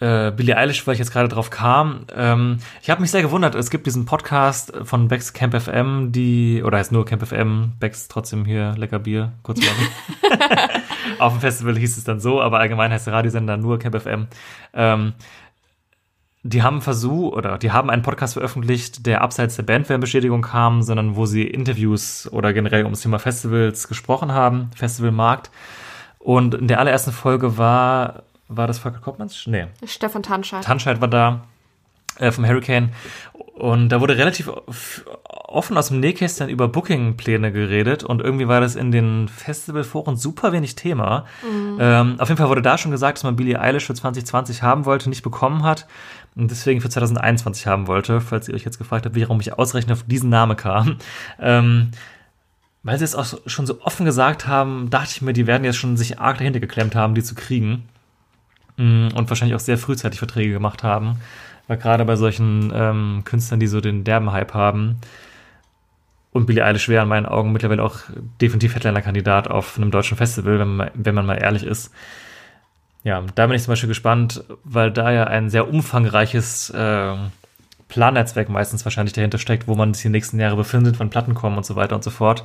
äh, Billie Eilish, weil ich jetzt gerade drauf kam. Ähm, ich habe mich sehr gewundert. Es gibt diesen Podcast von Becks Camp FM, die, oder heißt nur Camp FM, Becks trotzdem hier lecker Bier, kurz. [LAUGHS] Auf dem Festival hieß es dann so, aber allgemein heißt der Radiosender nur Camp FM. Ähm, die haben Versuch oder die haben einen Podcast veröffentlicht, der abseits der Bandwärmbestätigung kam, sondern wo sie Interviews oder generell ums Thema Festivals gesprochen haben, Festivalmarkt. Und in der allerersten Folge war, war das Volker Koppmanns? Nee, Stefan Tanscheid. Tanscheid war da äh, vom Hurricane. Und da wurde relativ offen aus dem Nähkästchen über Booking-Pläne geredet und irgendwie war das in den Festivalforen super wenig Thema. Ähm, auf jeden Fall wurde da schon gesagt, dass man Billie Eilish für 2020 haben wollte, nicht bekommen hat und deswegen für 2021 haben wollte, falls ihr euch jetzt gefragt habt, warum ich ausrechne auf diesen Namen kam. [LAUGHS] Ähm, weil sie es auch schon so offen gesagt haben, dachte ich mir, die werden jetzt schon sich arg dahinter geklemmt haben, die zu kriegen. Mm, Und wahrscheinlich auch sehr frühzeitig Verträge gemacht haben. Weil gerade bei solchen ähm, Künstlern, die so den derben Hype haben, und Billie Eilish wäre in meinen Augen mittlerweile auch definitiv Headliner-Kandidat auf einem deutschen Festival, wenn man, wenn man mal ehrlich ist. Ja, da bin ich zum Beispiel gespannt, weil da ja ein sehr umfangreiches äh, Plannetzwerk meistens wahrscheinlich dahinter steckt, wo man sich die nächsten Jahre befindet, wann Platten kommen und so weiter und so fort.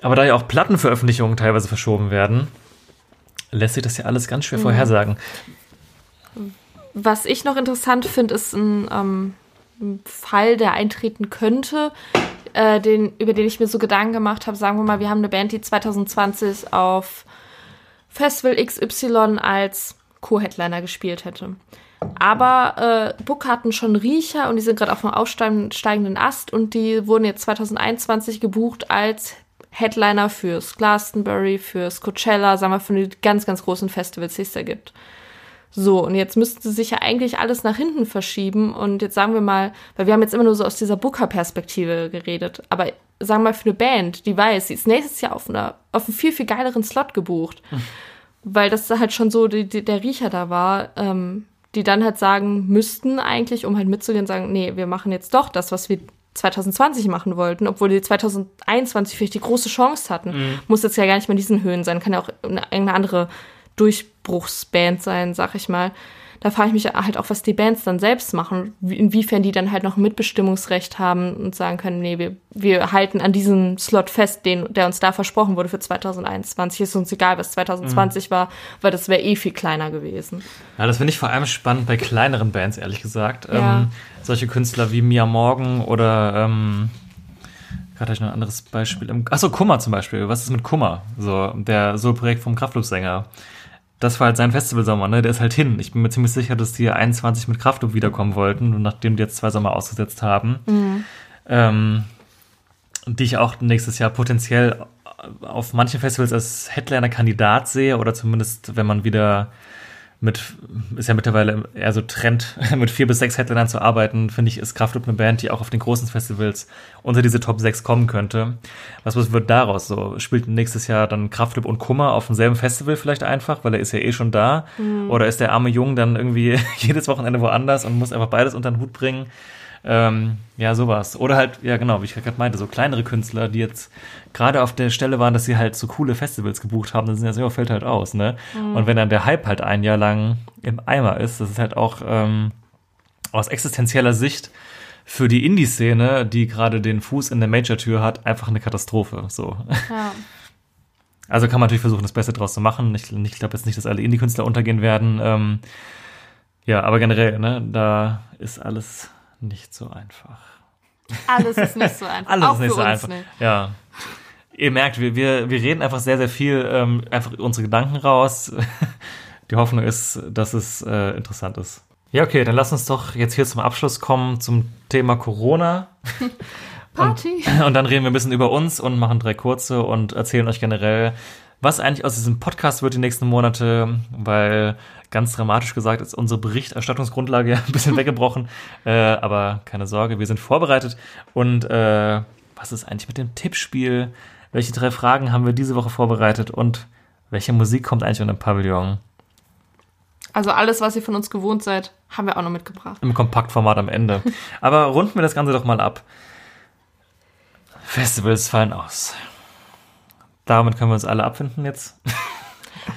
Aber da ja auch Plattenveröffentlichungen teilweise verschoben werden, lässt sich das ja alles ganz schwer vorhersagen. Was ich noch interessant finde, ist ein, ähm, ein Fall, der eintreten könnte, äh, den, über den ich mir so Gedanken gemacht habe. Sagen wir mal, wir haben eine Band, die 2020 auf Festival XY als Co-Headliner gespielt hätte. Aber äh, Book hatten schon Riecher und die sind gerade auf einem aufsteigenden Ast und die wurden jetzt 2021 gebucht als Headliner fürs Glastonbury, fürs Coachella, sagen wir, für die ganz, ganz großen Festivals, die es da gibt. So, und jetzt müsste sich ja eigentlich alles nach hinten verschieben. Und jetzt sagen wir mal, weil wir haben jetzt immer nur so aus dieser Booker-Perspektive geredet, aber sagen wir mal für eine Band, die weiß, sie ist nächstes Jahr auf, einer, auf einen viel, viel geileren Slot gebucht. Weil das da halt schon so die, die, der Riecher da war, ähm, die dann halt sagen müssten eigentlich, um halt mitzugehen, sagen, nee, wir machen jetzt doch das, was wir 2020 machen wollten, obwohl die 2021 vielleicht die große Chance hatten. Muss jetzt ja gar nicht mehr in diesen Höhen sein, kann ja auch eine, irgendeine andere Durchbruchsband sein, sag ich mal. Da frage ich mich halt auch, was die Bands dann selbst machen, wie- inwiefern die dann halt noch ein Mitbestimmungsrecht haben und sagen können, nee, wir, wir halten an diesem Slot fest, den, der uns da versprochen wurde für 2021. Ist uns egal, was 2020 war, weil das wäre eh viel kleiner gewesen. Ja, das finde ich vor allem spannend bei kleineren Bands, ehrlich gesagt. Ja. Ähm, solche Künstler wie Mia Morgan oder ähm, gerade habe ich noch ein anderes Beispiel. Achso, Kummer zum Beispiel. Was ist mit Kummer? So, der Solo-Projekt vom Kraftklub-Sänger. Das war halt sein Festivalsommer, ne? Der ist halt hin. Ich bin mir ziemlich sicher, dass die 21 mit Kraftklub wiederkommen wollten, nachdem die jetzt zwei Sommer ausgesetzt haben. Ähm, die ich auch nächstes Jahr potenziell auf manchen Festivals als Headliner-Kandidat sehe oder zumindest, wenn man wieder mit, ist ja mittlerweile eher so Trend, [LAUGHS] mit vier bis sechs Headlinern zu arbeiten, finde ich, ist Kraftklub eine Band, die auch auf den großen Festivals unter diese Top 6 kommen könnte. Was, was wird daraus so? Spielt nächstes Jahr dann Kraftklub und Kummer auf demselben Festival vielleicht einfach, weil er ist ja eh schon da? Oder ist der arme Jung dann irgendwie [LAUGHS] jedes Wochenende woanders und muss einfach beides unter den Hut bringen? Ähm, ja, sowas. Oder halt, ja genau, wie ich gerade meinte, so kleinere Künstler, die jetzt gerade auf der Stelle waren, dass sie halt so coole Festivals gebucht haben, dann sind das immer fällt halt aus, ne? Und wenn dann der Hype halt ein Jahr lang im Eimer ist, das ist halt auch ähm, aus existenzieller Sicht für die Indie-Szene, die gerade den Fuß in der Major-Tür hat, einfach eine Katastrophe. So. Ja. [LAUGHS] Also kann man natürlich versuchen, das Beste draus zu machen. Ich, ich glaube jetzt nicht, dass alle Indie-Künstler untergehen werden. Ähm, ja, aber generell, ne, da ist alles nicht so einfach. Alles ist nicht so [LAUGHS] einfach. Alles Auch ist nicht für so einfach. nicht. Ja. Ihr merkt, wir, wir, wir reden einfach sehr, sehr viel, ähm, einfach unsere Gedanken raus. [LAUGHS] Die Hoffnung ist, dass es äh, interessant ist. Ja, okay, dann lass uns doch jetzt hier zum Abschluss kommen zum Thema Corona. [LAUGHS] Party. Und dann reden wir ein bisschen über uns und machen drei kurze und erzählen euch generell, was eigentlich aus diesem Podcast wird die nächsten Monate, weil ganz dramatisch gesagt ist unsere Berichterstattungsgrundlage ja [LAUGHS] ein bisschen [LAUGHS] weggebrochen. Äh, aber keine Sorge, wir sind vorbereitet. Und äh, was ist eigentlich mit dem Tippspiel? Welche drei Fragen haben wir diese Woche vorbereitet? Und welche Musik kommt eigentlich in den Pavillon? Also alles, was ihr von uns gewohnt seid, haben wir auch noch mitgebracht. Im Kompaktformat am Ende. Aber runden wir das Ganze doch mal ab. Festivals fallen aus. Damit können wir uns alle abfinden jetzt. [LAUGHS]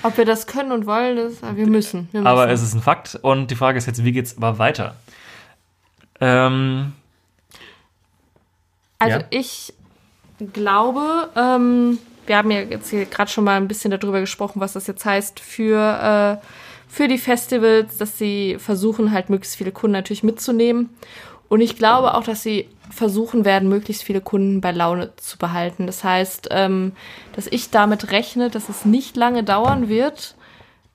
Ob wir das können und wollen, das, wir müssen. Wir müssen. Aber es ist ein Fakt. Und die Frage ist jetzt, wie geht's aber weiter? Ähm, Also Ja. ich glaube, ähm, wir haben ja jetzt hier gerade schon mal ein bisschen darüber gesprochen, was das jetzt heißt für, äh, für die Festivals, dass sie versuchen halt möglichst viele Kunden natürlich mitzunehmen. Und ich glaube auch, dass sie versuchen werden, möglichst viele Kunden bei Laune zu behalten. Das heißt, ähm, dass ich damit rechne, dass es nicht lange dauern wird,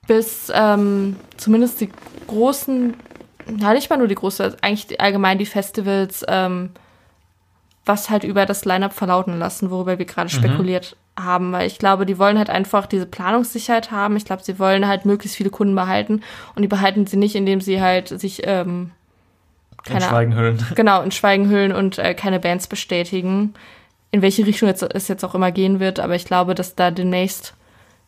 bis ähm, zumindest die großen, ja nicht mal nur die großen, eigentlich allgemein die Festivals ähm, was halt über das Line-Up verlauten lassen, worüber wir gerade spekuliert haben. Weil ich glaube, die wollen halt einfach diese Planungssicherheit haben. Ich glaube, sie wollen halt möglichst viele Kunden behalten. Und die behalten sie nicht, indem sie halt sich, ähm, keine Schweigen hüllen. [LAUGHS] genau, in Schweigen hüllen und äh, keine Bands bestätigen. In welche Richtung jetzt, es jetzt auch immer gehen wird. Aber ich glaube, dass da demnächst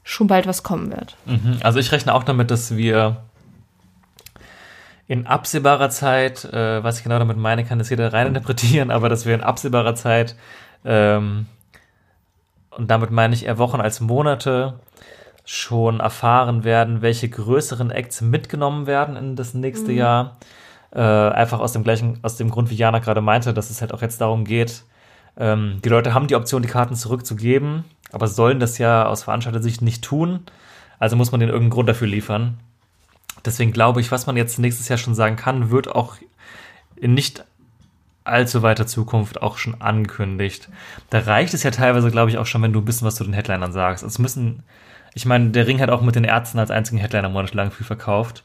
schon bald was kommen wird. Mhm. Also ich rechne auch damit, dass wir in absehbarer Zeit, äh, was ich genau damit meine, kann das jeder reininterpretieren, [LAUGHS] aber dass wir in absehbarer Zeit, ähm, und damit meine ich eher Wochen als Monate, schon erfahren werden, welche größeren Acts mitgenommen werden in das nächste Jahr. Äh, einfach aus dem gleichen, aus dem Grund, wie Jana gerade meinte, dass es halt auch jetzt darum geht, ähm, die Leute haben die Option, die Karten zurückzugeben, aber sollen das ja aus Veranstaltersicht nicht tun. Also muss man den irgendeinen Grund dafür liefern. Deswegen glaube ich, was man jetzt nächstes Jahr schon sagen kann, wird auch in nicht allzu weiter Zukunft auch schon angekündigt. Da reicht es ja teilweise, glaube ich, auch schon, wenn du ein bisschen was zu den Headlinern sagst. Es müssen, ich meine, der Ring hat auch mit den Ärzten als einzigen Headliner monatelang viel verkauft.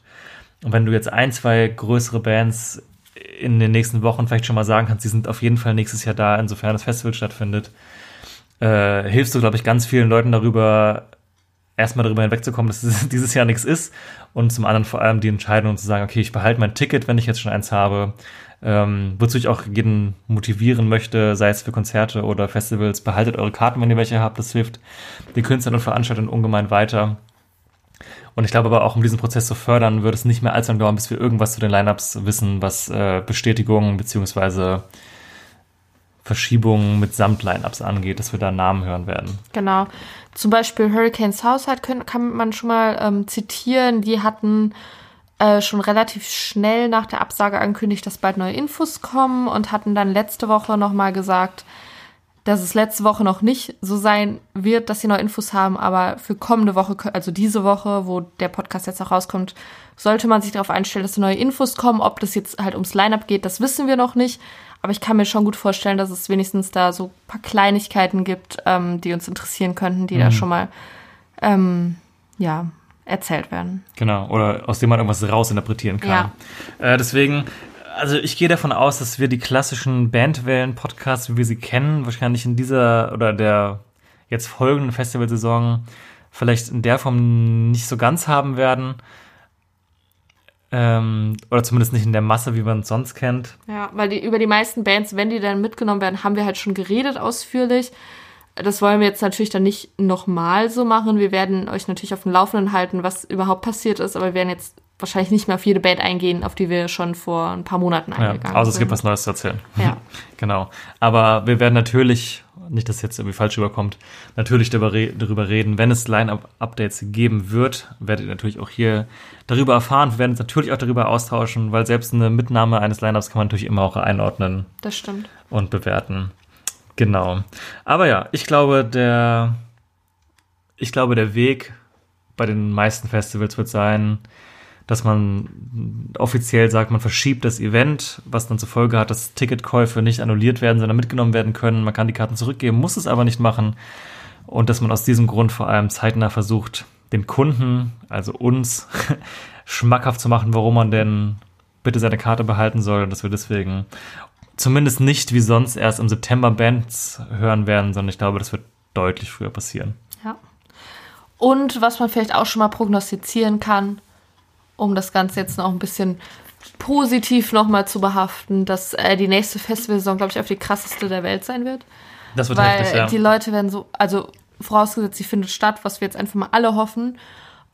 Und wenn du jetzt ein, zwei größere Bands in den nächsten Wochen vielleicht schon mal sagen kannst, die sind auf jeden Fall nächstes Jahr da, insofern das Festival stattfindet, äh, hilfst du, glaube ich, ganz vielen Leuten darüber, erstmal darüber hinwegzukommen, dass es [LAUGHS] dieses Jahr nichts ist und zum anderen vor allem die Entscheidung zu sagen, okay, ich behalte mein Ticket, wenn ich jetzt schon eins habe, ähm, wozu ich auch jeden motivieren möchte, sei es für Konzerte oder Festivals, behaltet eure Karten, wenn ihr welche habt, das hilft den Künstlern und Veranstaltern ungemein weiter. Und ich glaube aber auch, um diesen Prozess zu fördern, wird es nicht mehr allzu lange dauern, bis wir irgendwas zu den Lineups wissen, was äh, Bestätigungen beziehungsweise Verschiebungen mit Samt-Lineups angeht, dass wir da Namen hören werden. Genau. Zum Beispiel Hurricane Southside können, kann man schon mal ähm, zitieren. Die hatten äh, schon relativ schnell nach der Absage angekündigt, dass bald neue Infos kommen und hatten dann letzte Woche nochmal gesagt, dass es letzte Woche noch nicht so sein wird, dass sie neue Infos haben, aber für kommende Woche, also diese Woche, wo der Podcast jetzt auch rauskommt, sollte man sich darauf einstellen, dass neue Infos kommen. Ob das jetzt halt ums Line-Up geht, das wissen wir noch nicht. Aber ich kann mir schon gut vorstellen, dass es wenigstens da so ein paar Kleinigkeiten gibt, ähm, die uns interessieren könnten, die da schon mal ähm, ja, erzählt werden. Genau, oder aus dem man irgendwas rausinterpretieren kann. Äh, deswegen, also ich gehe davon aus, dass wir die klassischen Bandwellen-Podcasts, wie wir sie kennen, wahrscheinlich in dieser oder der jetzt folgenden Festivalsaison vielleicht in der Form nicht so ganz haben werden. Ähm, oder zumindest nicht in der Masse, wie man es sonst kennt. Ja, weil die, über die meisten Bands, wenn die dann mitgenommen werden, haben wir halt schon geredet ausführlich. Das wollen wir jetzt natürlich dann nicht nochmal so machen. Wir werden euch natürlich auf dem Laufenden halten, was überhaupt passiert ist, aber wir werden jetzt wahrscheinlich nicht mehr auf jede Band eingehen, auf die wir schon vor ein paar Monaten Ja, eingegangen außer es sind. gibt was Neues zu erzählen. Ja. [LAUGHS] Genau. Aber wir werden natürlich, nicht, dass jetzt irgendwie falsch überkommt, natürlich darüber reden. Wenn es Line-Up-Updates geben wird, werdet ihr natürlich auch hier darüber erfahren. Wir werden uns natürlich auch darüber austauschen, weil selbst eine Mitnahme eines Line-Ups kann man natürlich immer auch einordnen Das stimmt. und bewerten. Genau. Aber ja, ich glaube, der, ich glaube, der Weg bei den meisten Festivals wird sein, dass man offiziell sagt, man verschiebt das Event, was dann zur Folge hat, dass Ticketkäufe nicht annulliert werden, sondern mitgenommen werden können. Man kann die Karten zurückgeben, muss es aber nicht machen. Und dass man aus diesem Grund vor allem zeitnah versucht, den Kunden, also uns, [LAUGHS] schmackhaft zu machen, warum man denn bitte seine Karte behalten soll und dass wir deswegen zumindest nicht wie sonst erst im September Bands hören werden, sondern ich glaube, das wird deutlich früher passieren. Ja. Und was man vielleicht auch schon mal prognostizieren kann, um das Ganze jetzt noch ein bisschen positiv nochmal zu behaften, dass äh, die nächste Festivalsaison, glaube ich, auf die krasseste der Welt sein wird. Das wird Weil heftig, ja. die Leute werden so, also vorausgesetzt, sie findet statt, was wir jetzt einfach mal alle hoffen.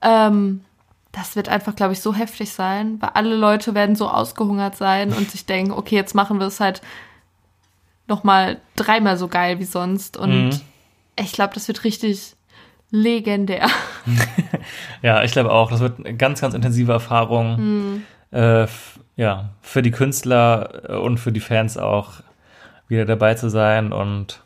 Ähm, das wird einfach, glaube ich, so heftig sein, weil alle Leute werden so ausgehungert sein und sich denken, okay, jetzt machen wir es halt nochmal dreimal so geil wie sonst. Und Mhm. ich glaube, das wird richtig legendär. [LAUGHS] Ja, ich glaube auch, das wird eine ganz, ganz intensive Erfahrung. Äh, f- ja, für die Künstler äh, und für die Fans auch wieder dabei zu sein. Und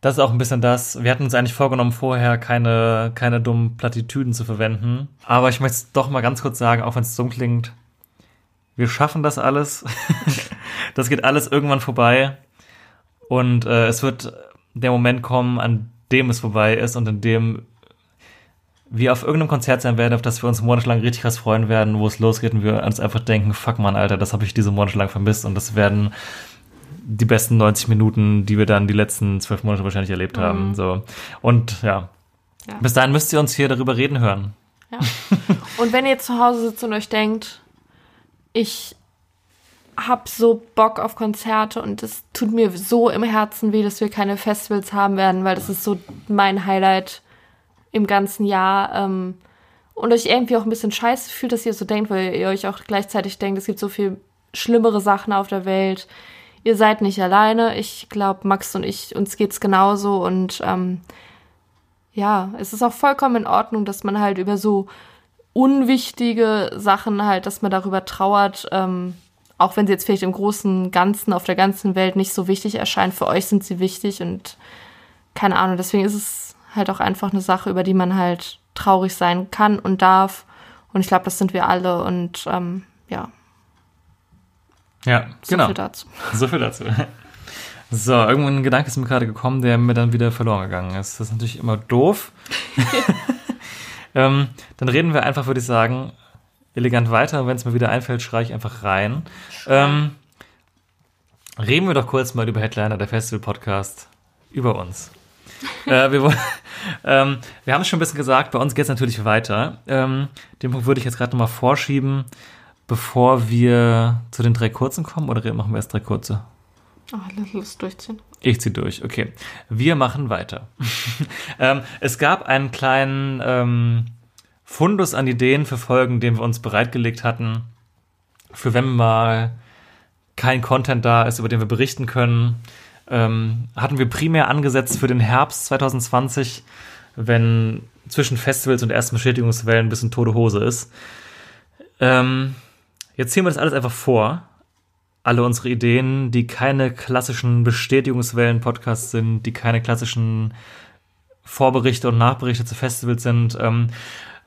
das ist auch ein bisschen das. Wir hatten uns eigentlich vorgenommen, vorher keine, keine dummen Plattitüden zu verwenden. Aber ich möchte es doch mal ganz kurz sagen, auch wenn es dumm klingt. Wir schaffen das alles. [LAUGHS] das geht alles irgendwann vorbei. Und äh, es wird der Moment kommen, an dem es vorbei ist und in dem wir auf irgendeinem Konzert sein werden, auf das wir uns monatelang richtig krass freuen werden, wo es losgeht und wir uns einfach denken, fuck man, Alter, das habe ich diese Monate lang vermisst und das werden die besten 90 Minuten, die wir dann die letzten zwölf Monate wahrscheinlich erlebt haben. So. Und ja. Ja. Bis dahin müsst ihr uns hier darüber reden hören. Ja. Und wenn ihr zu Hause sitzt und euch denkt, ich hab so Bock auf Konzerte und es tut mir so im Herzen weh, dass wir keine Festivals haben werden, weil das ist so mein Highlight im ganzen Jahr. Ähm, und euch irgendwie auch ein bisschen scheiße fühlt, dass ihr so denkt, weil ihr euch auch gleichzeitig denkt, es gibt so viel schlimmere Sachen auf der Welt. Ihr seid nicht alleine. Ich glaube, Max und ich, uns geht's genauso und ähm, ja, es ist auch vollkommen in Ordnung, dass man halt über so unwichtige Sachen halt, dass man darüber trauert, ähm, auch wenn sie jetzt vielleicht im großen Ganzen auf der ganzen Welt nicht so wichtig erscheinen. Für euch sind sie wichtig und keine Ahnung. Deswegen ist es halt auch einfach eine Sache, über die man halt traurig sein kann und darf. Und ich glaube, das sind wir alle und ähm, ja, Ja, so genau. viel dazu. So viel dazu. So, irgendwann ein Gedanke ist mir gerade gekommen, der mir dann wieder verloren gegangen ist. Das ist natürlich immer doof. [LAUGHS] [LAUGHS] ähm, dann reden wir einfach, würde ich sagen, elegant weiter. Wenn es mir wieder einfällt, schreie ich einfach rein. Ähm, reden wir doch kurz mal über Headliner, der Festival-Podcast, über uns. [LAUGHS] äh, wir, ähm, wir haben es schon ein bisschen gesagt, bei uns geht es natürlich weiter. Ähm, den Punkt würde ich jetzt gerade nochmal vorschieben, bevor wir zu den drei kurzen kommen. Oder machen wir erst drei kurze? Oh, lass uns durchziehen. Ich zieh durch, okay. Wir machen weiter. [LAUGHS] ähm, es gab einen kleinen ähm, Fundus an Ideen für Folgen, den wir uns bereitgelegt hatten, für wenn mal kein Content da ist, über den wir berichten können. Ähm, hatten wir primär angesetzt für den Herbst 2020, wenn zwischen Festivals und ersten Bestätigungswellen ein bisschen tote Hose ist. Ähm, jetzt ziehen wir das alles einfach vor alle unsere Ideen, die keine klassischen Bestätigungswellen-Podcasts sind, die keine klassischen Vorberichte und Nachberichte zu Festivals sind. Ähm,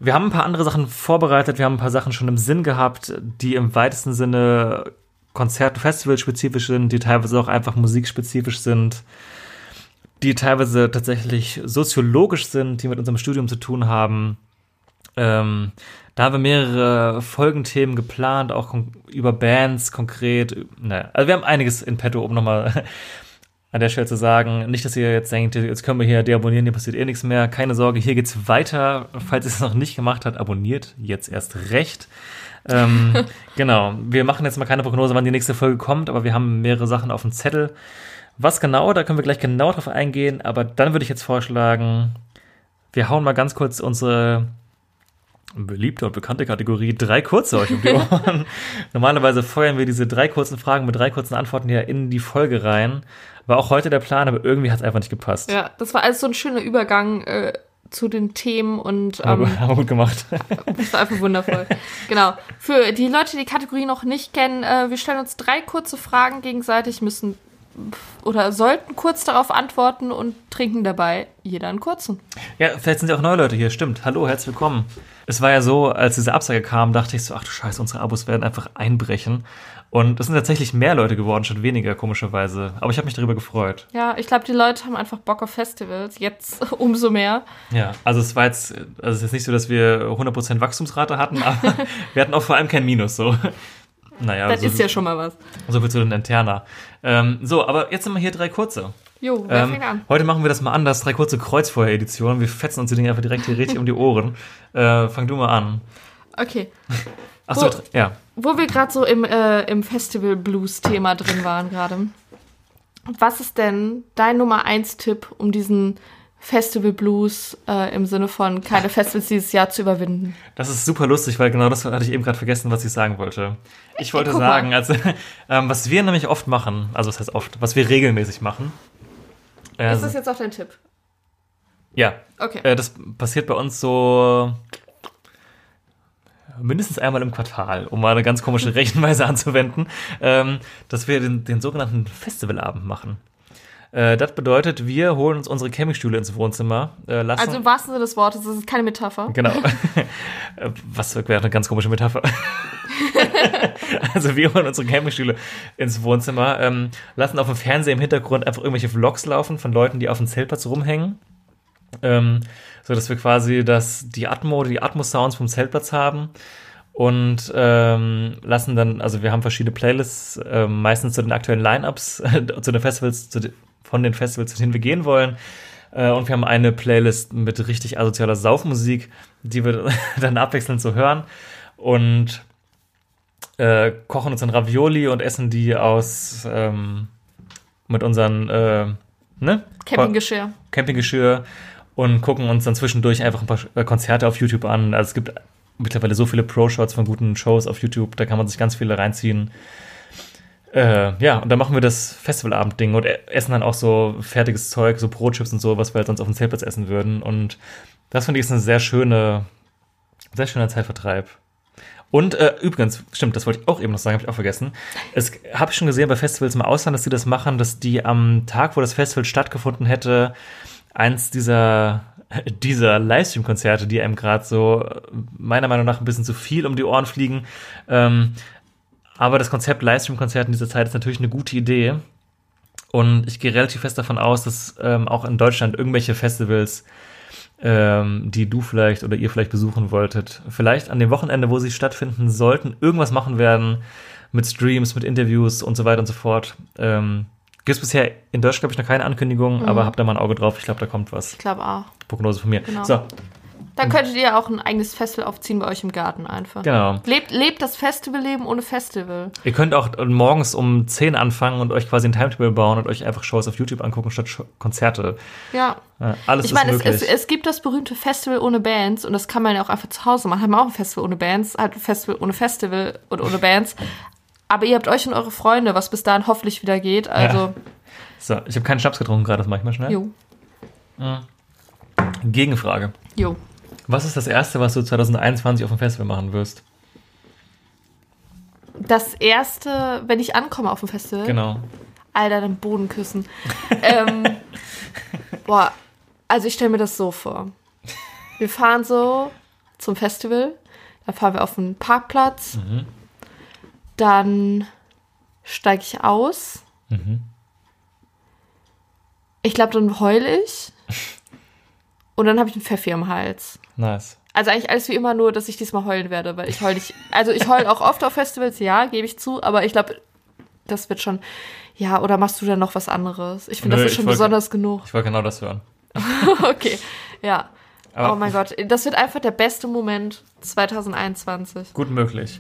wir haben ein paar andere Sachen vorbereitet, wir haben ein paar Sachen schon im Sinn gehabt, die im weitesten Sinne Konzert- und Festivalspezifisch sind, die teilweise auch einfach musikspezifisch sind, die teilweise tatsächlich soziologisch sind, die mit unserem Studium zu tun haben. Ähm, da haben wir mehrere Folgenthemen geplant, auch über Bands konkret. Ne, also wir haben einiges in petto, um nochmal an der Stelle zu sagen. Nicht, dass ihr jetzt denkt, jetzt können wir hier deabonnieren, hier passiert eh nichts mehr. Keine Sorge, hier geht's weiter. Falls ihr es noch nicht gemacht habt, abonniert jetzt erst recht. ähm, [LAUGHS] genau, wir machen jetzt mal keine Prognose, wann die nächste Folge kommt, aber wir haben mehrere Sachen auf dem Zettel. Was genau, da können wir gleich genau drauf eingehen, aber dann würde ich jetzt vorschlagen, wir hauen mal ganz kurz unsere beliebte und bekannte Kategorie drei kurze euch um die [LAUGHS] Ohren. Normalerweise feuern wir diese drei kurzen Fragen mit drei kurzen Antworten ja in die Folge rein. War auch heute der Plan, aber irgendwie hat es einfach nicht gepasst. Ja, das war alles so ein schöner Übergang äh, zu den Themen und Aber, ähm, aber gut gemacht. [LAUGHS] das war einfach wundervoll. genau. Für die Leute, die die Kategorie noch nicht kennen, äh, wir stellen uns drei kurze Fragen gegenseitig, müssen oder sollten kurz darauf antworten und trinken dabei jeder einen kurzen. Ja, vielleicht sind ja auch neue Leute hier, stimmt. Hallo, herzlich willkommen. Es war ja so, als diese Absage kam, dachte ich so, ach du Scheiße, unsere Abos werden einfach einbrechen. Und es sind tatsächlich mehr Leute geworden, statt weniger, komischerweise. Aber ich habe mich darüber gefreut. Ja, ich glaube, die Leute haben einfach Bock auf Festivals. Jetzt [LAUGHS] umso mehr. Ja, also es war jetzt, also es ist jetzt nicht so, dass wir 100% Wachstumsrate hatten, [LAUGHS] aber wir hatten auch vor allem kein Minus, so. Naja, Das so, ist ja schon mal was. so viel zu den Interna. Ähm, so, aber jetzt sind wir hier drei kurze. Jo, wer Ähm, an? heute machen wir das mal anders, drei kurze Kreuzfeuer-Editionen. Wir fetzen uns die Dinge einfach direkt hier richtig um die Ohren. [LAUGHS] Äh, fang du mal an. Okay. Achso, ja. Wo wir gerade so im, äh, im Festival-Blues-Thema drin waren gerade. Was ist denn dein Nummer 1-Tipp, um diesen Festival-Blues äh, im Sinne von keine Festivals dieses Jahr zu überwinden? Das ist super lustig, weil genau das hatte ich eben gerade vergessen, was ich sagen wollte. Ich wollte sagen, also, [LAUGHS] ähm, was wir nämlich oft machen, also das heißt oft, was wir regelmäßig machen. Äh, Ist das jetzt auch dein Tipp? ja, Okay. äh, das passiert bei uns so mindestens einmal im Quartal, um mal eine ganz komische [LAUGHS] Rechenweise anzuwenden, ähm, dass wir den, den sogenannten Festivalabend machen. Äh, das bedeutet, wir holen uns unsere Campingstühle ins Wohnzimmer, äh, lassen Also im wahrsten Sinne des Wortes, das ist keine Metapher. Genau. [LAUGHS] Äh, Was wäre eine ganz komische Metapher. [LAUGHS] also wir holen unsere Campingstühle ins Wohnzimmer, ähm, lassen auf dem Fernseher im Hintergrund einfach irgendwelche Vlogs laufen von Leuten, die auf dem Zeltplatz rumhängen. Ähm, so dass wir quasi das, die Atmo, die Atmo-Sounds vom Zeltplatz haben und ähm, lassen dann, also wir haben verschiedene Playlists, ähm, meistens zu den aktuellen Line-Ups, [LAUGHS] zu den Festivals, zu den, von den Festivals, zu denen wir gehen wollen. Äh, und wir haben eine Playlist mit richtig asozialer Saufmusik, die wir [LAUGHS] dann abwechselnd so hören. Und äh, kochen uns dann Ravioli und essen die aus ähm, mit unseren äh, ne? Campinggeschirr. Campinggeschirr und gucken uns dann zwischendurch einfach ein paar äh, Konzerte auf YouTube an. Also es gibt mittlerweile so viele Pro-Shots von guten Shows auf YouTube, da kann man sich ganz viele reinziehen. Äh, ja, und dann machen wir das Festivalabend-Ding und e- essen dann auch so fertiges Zeug, so Brotchips und so, was wir halt sonst auf dem Zeltplatz essen würden. Und das finde ich ist eine sehr schöne, sehr schöner Zeitvertreib. Und äh, übrigens, stimmt, das wollte ich auch eben noch sagen, habe ich auch vergessen. Es habe ich schon gesehen bei Festivals im Ausland, dass die das machen, dass die am Tag, wo das Festival stattgefunden hätte, eins dieser [LAUGHS] dieser Livestream-Konzerte, die einem gerade so äh, meiner Meinung nach ein bisschen zu viel um die Ohren fliegen. Ähm, aber das Konzept Livestream-Konzert in dieser Zeit ist natürlich eine gute Idee. Und ich gehe relativ fest davon aus, dass ähm, auch in Deutschland irgendwelche Festivals, ähm, die du vielleicht oder ihr vielleicht besuchen wolltet, vielleicht an dem Wochenende, wo sie stattfinden sollten, irgendwas machen werden mit Streams, mit Interviews und so weiter und so fort. Ähm, Gibt es bisher in Deutschland, glaube ich, noch keine Ankündigung, aber habt da mal ein Auge drauf. Ich glaube, da kommt was. Ich glaube auch. Prognose von mir. Genau. So, Dann könntet ihr auch ein eigenes Festival aufziehen bei euch im Garten einfach. genau. Lebt, lebt das Festivalleben ohne Festival. Ihr könnt auch morgens um 10 anfangen und euch quasi ein Timetable bauen und euch einfach Shows auf YouTube angucken statt Konzerte. Ja. Ja, alles Ich meine, es, möglich. es, es gibt das berühmte Festival ohne Bands und das kann man ja auch einfach zu Hause machen. Haben wir auch ein Festival ohne Bands, halt ein Festival ohne Festival und ohne Bands. Aber ihr habt euch und eure Freunde, was bis dahin hoffentlich wieder geht. Also, so, ich habe keinen Schnaps getrunken gerade, das mache ich mal schnell. jo, Gegenfrage. jo. Was ist das Erste, was du 2021 auf dem Festival machen wirst? Das erste, wenn ich ankomme auf dem Festival, Genau. Alter, den Boden küssen. [LAUGHS] ähm, boah, also ich stelle mir das so vor. Wir fahren so zum Festival, dann fahren wir auf den Parkplatz, dann steige ich aus. Ich glaube, dann heule ich. [LAUGHS] Und dann habe ich einen Pfeffi am Hals. Nice. Also eigentlich alles wie immer, nur dass ich diesmal heulen werde, weil ich heul nicht. Also ich heul auch oft auf Festivals, ja, gebe ich zu, aber ich glaube, das wird schon. Ja, oder machst du dann noch was anderes? Ich finde, das ist schon besonders genug. Ich wollte genau das hören. [LAUGHS] okay, ja. Aber oh mein Gott, das wird einfach der beste Moment 2021. Gut möglich.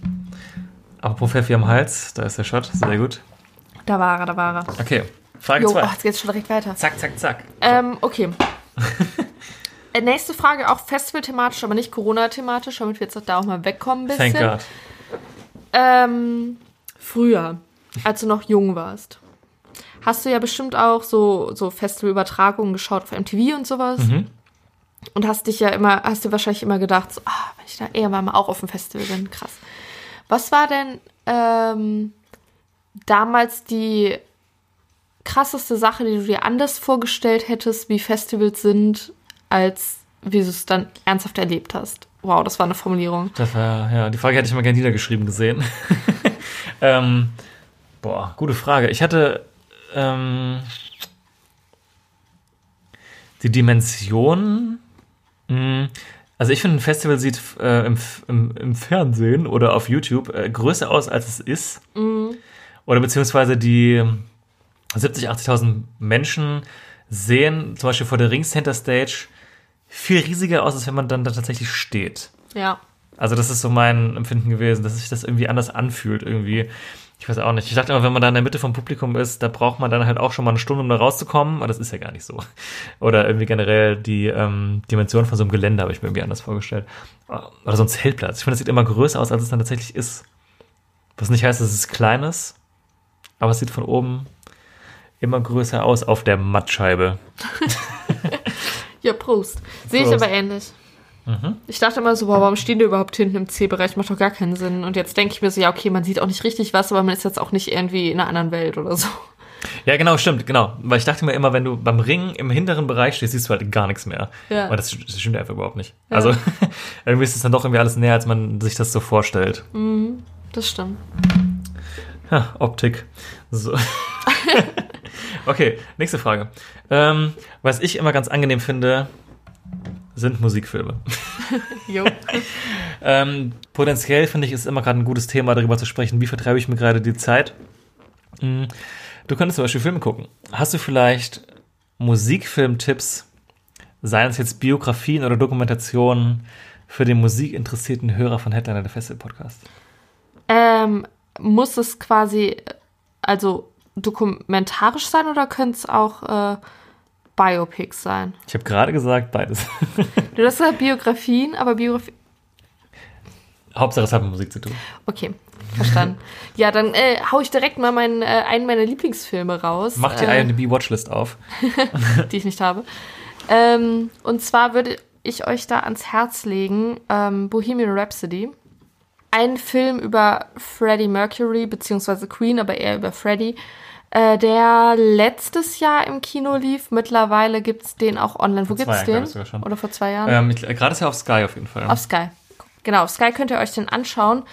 Apropos Pfeffi am Hals, da ist der Shot. Sehr gut. Da war er, da war er. Okay, Frage Jo, 2. oh, jetzt geht's schon direkt weiter. Zack, zack, zack. Ähm, okay. [LAUGHS] Äh, Nächste Frage, auch Festival-thematisch, aber nicht Corona-thematisch, damit wir jetzt da auch mal wegkommen ein bisschen. Thank God. Ähm, früher, als du noch jung warst, hast du ja bestimmt auch so, so Festivalübertragungen geschaut auf MTV und sowas. Und hast dich ja immer, hast dir wahrscheinlich immer gedacht, so, ah, wenn ich da irgendwann mal auch auf dem Festival bin, krass. Was war denn ähm, damals die krasseste Sache, die du dir anders vorgestellt hättest, wie Festivals sind, als wie du es dann ernsthaft erlebt hast? Wow, das war eine Formulierung. Das war, ja, die Frage hätte ich mal gerne niedergeschrieben gesehen. [LAUGHS] ähm, boah, gute Frage. Ich hatte ähm, die Dimension. Mh, also ich finde, ein Festival sieht äh, im, im, im Fernsehen oder auf YouTube äh, größer aus, als es ist. Oder beziehungsweise die 70.000, 80.000 Menschen sehen zum Beispiel vor der Ring Center Stage viel riesiger aus, als wenn man dann da tatsächlich steht. Ja. Also das ist so mein Empfinden gewesen, dass sich das irgendwie anders anfühlt irgendwie. Ich weiß auch nicht. Ich dachte immer, wenn man da in der Mitte vom Publikum ist, da braucht man dann halt auch schon mal eine Stunde, um da rauszukommen. Aber das ist ja gar nicht so. Oder irgendwie generell die ähm, Dimension von so einem Gelände habe ich mir irgendwie anders vorgestellt. Oder so ein Zeltplatz. Ich finde, das sieht immer größer aus, als es dann tatsächlich ist. Was nicht heißt, dass es klein ist, aber es sieht von oben immer größer aus auf der Mattscheibe. [LAUGHS] Ja, Prost. Sehe ich aber ähnlich. Ich dachte immer so, warum stehen die überhaupt hinten im C-Bereich? Macht doch gar keinen Sinn. Und jetzt denke ich mir so, ja, okay, man sieht auch nicht richtig was, aber man ist jetzt auch nicht irgendwie in einer anderen Welt oder so. Ja, genau, stimmt, genau. Weil ich dachte mir immer, wenn du beim Ring im hinteren Bereich stehst, siehst du halt gar nichts mehr. Ja. Aber das, das stimmt einfach überhaupt nicht. Also [LAUGHS] irgendwie ist es dann doch irgendwie alles näher, als man sich das so vorstellt. Das stimmt. Ha, Optik. So. [LAUGHS] okay, nächste Frage. Ähm, was ich immer ganz angenehm finde, sind Musikfilme. [LAUGHS] Jo. Ähm, potenziell finde ich, ist immer gerade ein gutes Thema, darüber zu sprechen, wie vertreibe ich mir gerade die Zeit. Mm, Du könntest zum Beispiel Filme gucken. Hast du vielleicht Musikfilmtipps, seien es jetzt Biografien oder Dokumentationen, für den musikinteressierten Hörer von Headliner der Festival Podcast? ähm, muss es quasi, also dokumentarisch sein oder können es auch äh, Biopics sein? Ich habe gerade gesagt, beides. [LAUGHS] Du hast gesagt Biografien, aber Biografie. Hauptsache, es hat mit Musik zu tun. Okay, verstanden. [LAUGHS] ja, dann äh, hau ich direkt mal meinen, äh, einen meiner Lieblingsfilme raus. Mach die äh, IMDb-Watchlist auf. [LAUGHS] die ich nicht habe. Ähm, und zwar würde ich euch da ans Herz legen ähm, Bohemian Rhapsody. Ein Film über Freddie Mercury, beziehungsweise Queen, aber eher über Freddie, äh, der letztes Jahr im Kino lief. Mittlerweile gibt es den auch online. Wo gibt es den? Oder vor zwei Jahren? Ähm, Gerade ist ja auf Sky auf jeden Fall. Auf Sky. Genau, auf Sky könnt ihr euch den anschauen.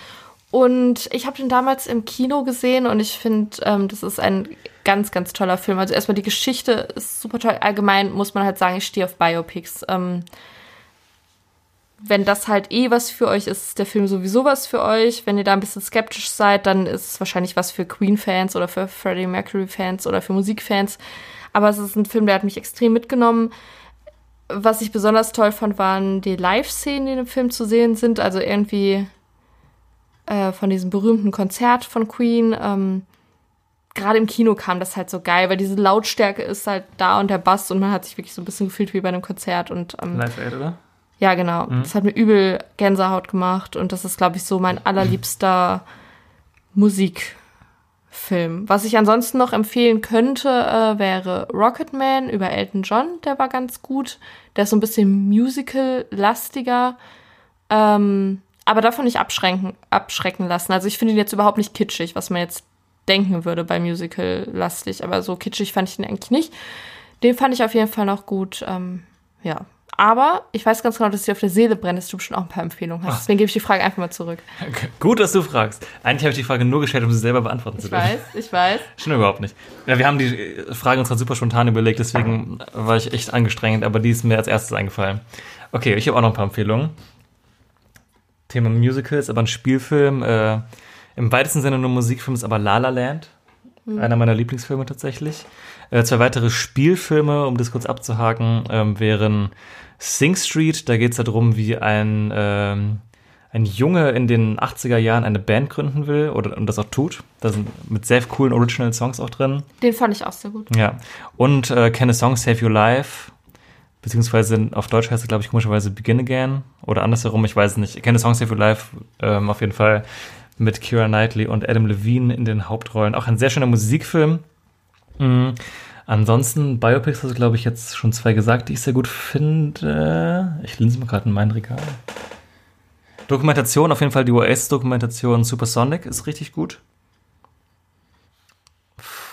Und ich habe den damals im Kino gesehen und ich finde, ähm, das ist ein ganz, ganz toller Film. Also erstmal die Geschichte ist super toll. Allgemein muss man halt sagen, ich stehe auf Biopics. Ähm, wenn das halt eh was für euch ist, ist der Film sowieso was für euch. Wenn ihr da ein bisschen skeptisch seid, dann ist es wahrscheinlich was für Queen-Fans oder für Freddie Mercury-Fans oder für Musikfans. Aber es ist ein Film, der hat mich extrem mitgenommen. Was ich besonders toll fand, waren die Live-Szenen, die in dem Film zu sehen sind. Also irgendwie äh, von diesem berühmten Konzert von Queen. Ähm, Gerade im Kino kam das halt so geil, weil diese Lautstärke ist halt da und der Bass und man hat sich wirklich so ein bisschen gefühlt wie bei einem Konzert. Und ähm, Live Aid, oder? Ja, genau. Das hat mir übel Gänsehaut gemacht und das ist, glaube ich, so mein allerliebster Musikfilm. Was ich ansonsten noch empfehlen könnte, äh, wäre Rocketman über Elton John. Der war ganz gut. Der ist so ein bisschen musical-lastiger. Ähm, aber davon nicht abschränken, abschrecken lassen. Also ich finde ihn jetzt überhaupt nicht kitschig, was man jetzt denken würde bei Musical-lastig. Aber so kitschig fand ich ihn eigentlich nicht. Den fand ich auf jeden Fall noch gut. Ähm, ja. Aber ich weiß ganz genau, dass dir auf der Seele brennt, dass du bestimmt auch ein paar Empfehlungen hast. Deswegen gebe ich die Frage einfach mal zurück. Gut, dass du fragst. Eigentlich habe ich die Frage nur gestellt, um sie selber beantworten zu Ich dürfen. weiß, ich weiß. Stimmt überhaupt nicht. Ja, wir haben die Frage uns gerade super spontan überlegt, deswegen war ich echt angestrengt, aber die ist mir als erstes eingefallen. Okay, ich habe auch noch ein paar Empfehlungen. Thema Musicals, aber ein Spielfilm. Äh, Im weitesten Sinne nur Musikfilm ist aber La La Land. Einer meiner Lieblingsfilme tatsächlich. Äh, zwei weitere Spielfilme, um das kurz abzuhaken, ähm, wären Sing Street. Da geht es darum, wie ein, ähm, ein Junge in den 80er Jahren eine Band gründen will oder, und das auch tut. Da sind mit sehr coolen Original Songs auch drin. Den fand ich auch sehr gut. Ja. Und äh, Can a Song Save Your Life? Beziehungsweise auf Deutsch heißt es, glaube ich, komischerweise Begin Again. Oder andersherum, ich weiß es nicht. Can a Song Save Your Life ähm, auf jeden Fall mit Kira Knightley und Adam Levine in den Hauptrollen. Auch ein sehr schöner Musikfilm. Mhm. Ansonsten, Biopics hast du, glaube ich, jetzt schon zwei gesagt, die ich sehr gut finde. Ich linse mal gerade in mein Regal. Dokumentation, auf jeden Fall die US-Dokumentation Supersonic ist richtig gut.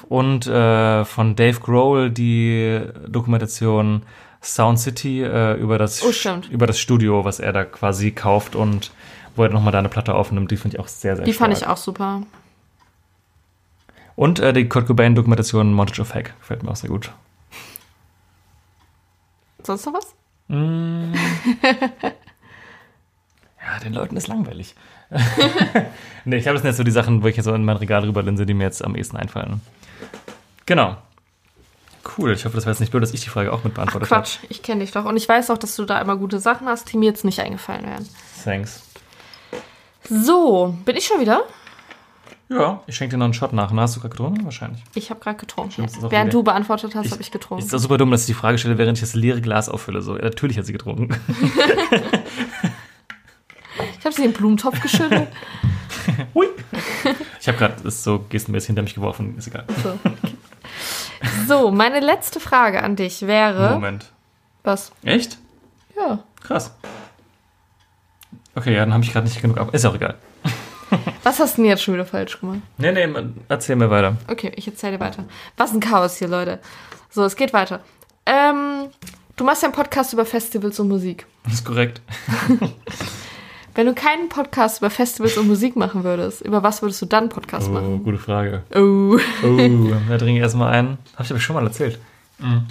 Und äh, von Dave Grohl die Dokumentation Sound City äh, über das Oh, über das Studio, was er da quasi kauft und wo er nochmal da eine Platte aufnimmt. Die finde ich auch sehr, sehr Die stark. fand ich auch super. Und äh, die Kurt Cobain Dokumentation Montage of Heck gefällt mir auch sehr gut. Sonst noch was? [LAUGHS] Ja, den Leuten ist langweilig. [LAUGHS] nee, ich glaube, das jetzt so die Sachen, wo ich jetzt so in mein Regal rüberlinse, die mir jetzt am ehesten einfallen. Genau. Cool, ich hoffe, das war jetzt nicht blöd, dass ich die Frage auch mit beantwortet habe. Quatsch, ich kenne dich doch. Und ich weiß auch, dass du da immer gute Sachen hast, die mir jetzt nicht eingefallen wären. Thanks. So, bin ich schon wieder? Ja, ich schenke dir noch einen Shot nach. Na, hast du gerade getrunken? Wahrscheinlich. Ich habe gerade getrunken. Das auch Während wieder- du beantwortet hast, habe ich getrunken. Ist doch super dumm, dass ich die Frage stelle, während ich das leere Glas auffülle. So, ja, natürlich hat sie getrunken. [LAUGHS] Ich habe sie in den Blumentopf geschüttet. [LAUGHS] Hui. Ich habe gerade das so gestenmäßig hinter mich geworfen. Ist egal. So, okay. so, meine letzte Frage an dich wäre. Moment. Was? Echt? Ja. Krass. Okay, ja, dann habe ich gerade nicht genug ab. Ist auch egal. Was hast du denn jetzt schon wieder falsch gemacht? Nee, nee, erzähl mir weiter. Okay, ich erzähle dir weiter. Was ein Chaos hier, Leute. So, es geht weiter. Ähm, du machst ja einen Podcast über Festivals und Musik. Das ist korrekt. [LAUGHS] Wenn du keinen Podcast über Festivals und Musik machen würdest, über was würdest du dann einen Podcast Oh, machen? gute Frage. Oh. Oh, da trinke ich erstmal ein. Habe ich aber schon mal erzählt.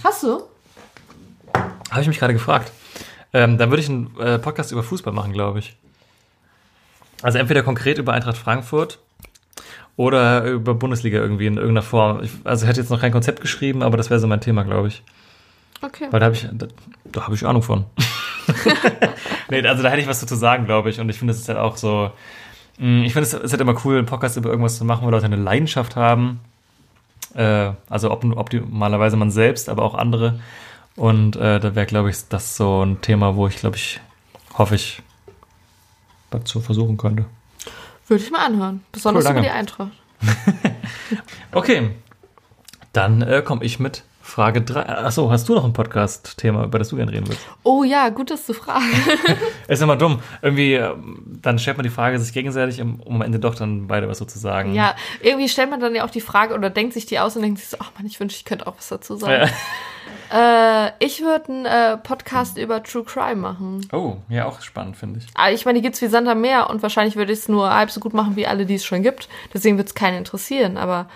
Hast du? Habe ich mich gerade gefragt. Ähm, dann würde ich einen äh, Podcast über Fußball machen, glaube ich. Also entweder konkret über Eintracht Frankfurt oder über Bundesliga irgendwie in irgendeiner Form. Ich, also ich hätte jetzt noch kein Konzept geschrieben, aber das wäre so mein Thema, glaube ich. Okay. Weil da habe ich, da, da habe ich Ahnung von. [LAUGHS] nee, also da hätte ich was zu sagen, glaube ich. Und ich finde, es ist halt auch so. mh, Ich finde, es ist halt immer cool, einen Podcast über irgendwas zu machen, wo Leute eine Leidenschaft haben. Äh, also optimalerweise man selbst, aber auch andere. Und äh, da wäre, glaube ich, das so ein Thema, wo ich, glaube ich, hoffe ich, dazu versuchen könnte. Würde ich mal anhören. Besonders Cool, über die Eintracht. [LAUGHS] Okay, dann äh, komme ich mit Frage 3. Achso, hast du noch ein Podcast-Thema, über das du gerne reden willst? Oh ja, gut, dass du fragst. [LAUGHS] Ist immer dumm. Irgendwie, ähm, dann stellt man die Frage sich gegenseitig, um, am Ende doch dann beide was so zu sagen. ja, irgendwie stellt man dann ja auch die Frage oder denkt sich die aus und denkt sich so, ach man, ich wünsche, ich könnte auch was dazu sagen. [LAUGHS] Äh, ich würde einen äh, Podcast über True Crime machen. Oh, ja, auch spannend, finde ich. Aber ich meine, die gibt's wie Sand am Meer und wahrscheinlich würde ich es nur halb so gut machen wie alle, die es schon gibt. Deswegen wird es keinen interessieren. Aber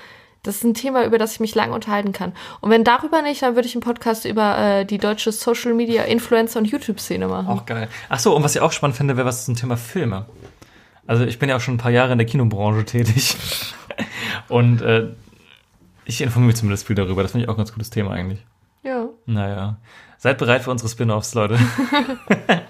das ist ein Thema, über das ich mich lange unterhalten kann. Und wenn darüber nicht, dann würde ich einen Podcast über äh, die deutsche Social Media Influencer und YouTube-Szene machen. Auch geil. Achso, und was ich auch spannend finde, wäre was zum Thema Filme. Also ich bin ja auch schon ein paar Jahre in der Kinobranche tätig. [LAUGHS] Und äh, ich informiere mich zumindest viel darüber. Das finde ich auch ein ganz gutes Thema eigentlich. Ja. Naja. Seid bereit für unsere Spin-Offs, Leute. [LAUGHS]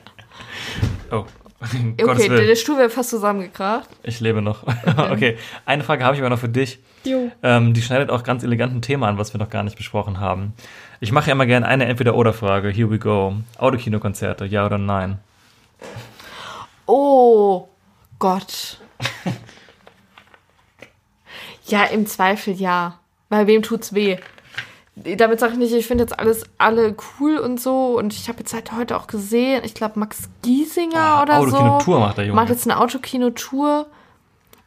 [LAUGHS] oh. [LAUGHS] Okay, der, Willen. der Stuhl wäre fast zusammengekracht. Ich lebe noch. [LAUGHS] Okay. Eine Frage habe ich aber noch für dich. Jo. Ähm, die schneidet auch ganz elegant ein Thema an, was wir noch gar nicht besprochen haben. Ich mache ja immer gerne eine Entweder-Oder-Frage. Here we go. Autokinokonzerte, ja oder nein? Oh Gott. [LAUGHS] ja, im Zweifel ja. Weil wem tut's weh? Damit sage ich nicht, ich finde jetzt alles alle cool und so. Und ich habe jetzt halt heute auch gesehen, ich glaube Max Giesinger Ah, oder so. Autokinotour macht der Junge. Macht jetzt eine Autokinotour.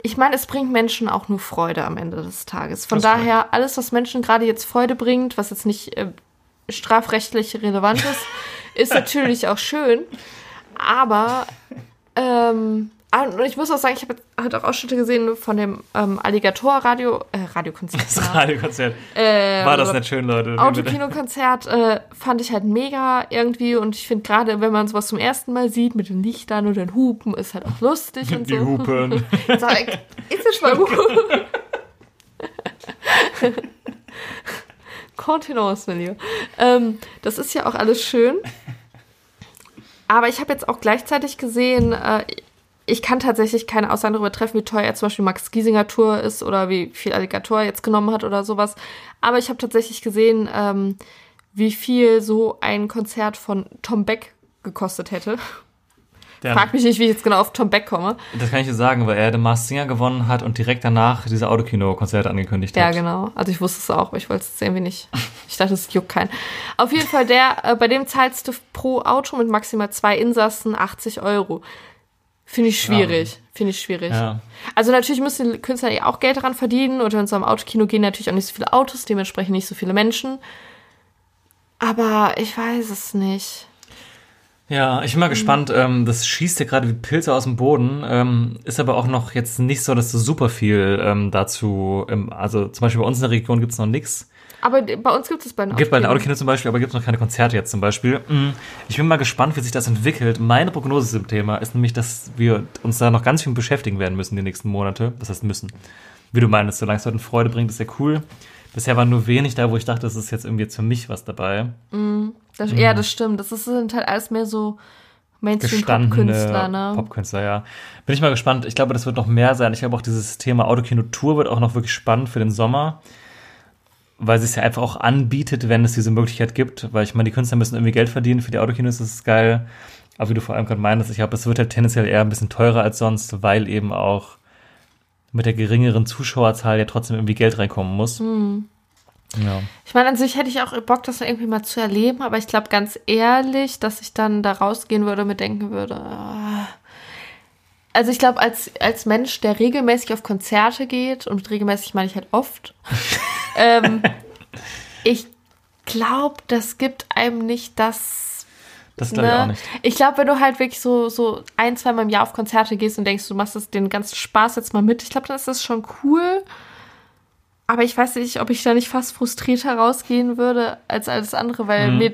Ich meine, es bringt Menschen auch nur Freude am Ende des Tages. Von Das daher, alles, was Menschen gerade jetzt Freude bringt, was jetzt nicht äh, strafrechtlich relevant ist, ist [LAUGHS] natürlich auch schön. Aber ähm, ah, und ich muss auch sagen, ich habe halt auch Ausschnitte gesehen von dem ähm, Alligator-Radio, äh, Radiokonzert. Das. Radiokonzert. Äh, War das nicht schön, Leute? Autokinokonzert äh, fand ich halt mega irgendwie und ich finde gerade, wenn man sowas zum ersten Mal sieht mit den Lichtern und den Hupen, ist halt auch lustig [LAUGHS] und Die so. Hupen. [LAUGHS] Sag, ist das mal gut? [LAUGHS] Mein Lieber. Ähm, das ist ja auch alles schön. Aber ich habe jetzt auch gleichzeitig gesehen, äh, ich kann tatsächlich keine Aussagen darüber treffen, wie teuer er zum Beispiel Max Giesinger Tour ist oder wie viel Alligator er jetzt genommen hat oder sowas. Aber ich habe tatsächlich gesehen, ähm, wie viel so ein Konzert von Tom Beck gekostet hätte. Der, Frag mich nicht, wie ich jetzt genau auf Tom Beck komme. das kann ich dir sagen, weil er den Mars Singer gewonnen hat und direkt danach diese Autokino-Konzerte angekündigt Ja, hat. genau. Also ich wusste es auch, aber ich wollte es jetzt irgendwie nicht. Ich dachte, es juckt keinen. Auf jeden Fall, der, äh, bei dem zahlst du pro Auto mit maximal zwei Insassen 80 Euro. Finde ich schwierig. Finde ich schwierig. Ja. Also natürlich müssen die Künstler ja auch Geld daran verdienen und in so einem Autokino gehen natürlich auch nicht so viele Autos, dementsprechend nicht so viele Menschen. Aber ich weiß es nicht. Ja, ich bin mal gespannt. Ähm, das schießt ja gerade wie Pilze aus dem Boden. Ähm, ist aber auch noch jetzt nicht so, dass so super viel ähm, dazu, ähm, also zum Beispiel bei uns in der Region gibt's noch nichts. Aber bei uns gibt es bei den Gibt bei den Autokino. Zum Beispiel, aber gibt noch keine Konzerte jetzt zum Beispiel. Mm, Ich bin mal gespannt, wie sich das entwickelt. Meine Prognose zu dem Thema ist nämlich, dass wir uns da noch ganz viel beschäftigen werden müssen die nächsten Monate. Das heißt müssen. Wie du meinst, solange es Leuten Freude bringt, ist ja cool. Bisher war nur wenig da, wo ich dachte, das ist jetzt irgendwie jetzt für mich was dabei. Das, Ja, das stimmt. Das ist, sind halt alles mehr so Mainstream-Popkünstler, ne? Popkünstler, ja. Bin ich mal gespannt. Ich glaube, das wird noch mehr sein. Ich glaube auch dieses Thema Autokino-Tour wird auch noch wirklich spannend für den Sommer, weil es sich ja einfach auch anbietet, wenn es diese Möglichkeit gibt. Weil ich meine, die Künstler müssen irgendwie Geld verdienen. Für die Autokinos ist es geil. Aber wie du vor allem gerade meintest, ich glaube, es wird halt tendenziell eher ein bisschen teurer als sonst, weil eben auch mit der geringeren Zuschauerzahl ja trotzdem irgendwie Geld reinkommen muss. Hm. Ja. Ich meine, an sich hätte ich auch Bock, das irgendwie mal zu erleben, aber ich glaube ganz ehrlich, dass ich dann da rausgehen würde und mir denken würde, ah. Also ich glaube, als, als Mensch, der regelmäßig auf Konzerte geht, und regelmäßig meine ich halt oft, [LAUGHS] ähm, ich glaube, das gibt einem nicht das. Das glaube ich auch Ne? nicht. Ich glaube, wenn du halt wirklich so, so ein, zweimal im Jahr auf Konzerte gehst und denkst, du machst das den ganzen Spaß jetzt mal mit, ich glaube, dann ist das schon cool. Aber ich weiß nicht, ob ich da nicht fast frustriert herausgehen würde als alles andere, weil Mhm. mir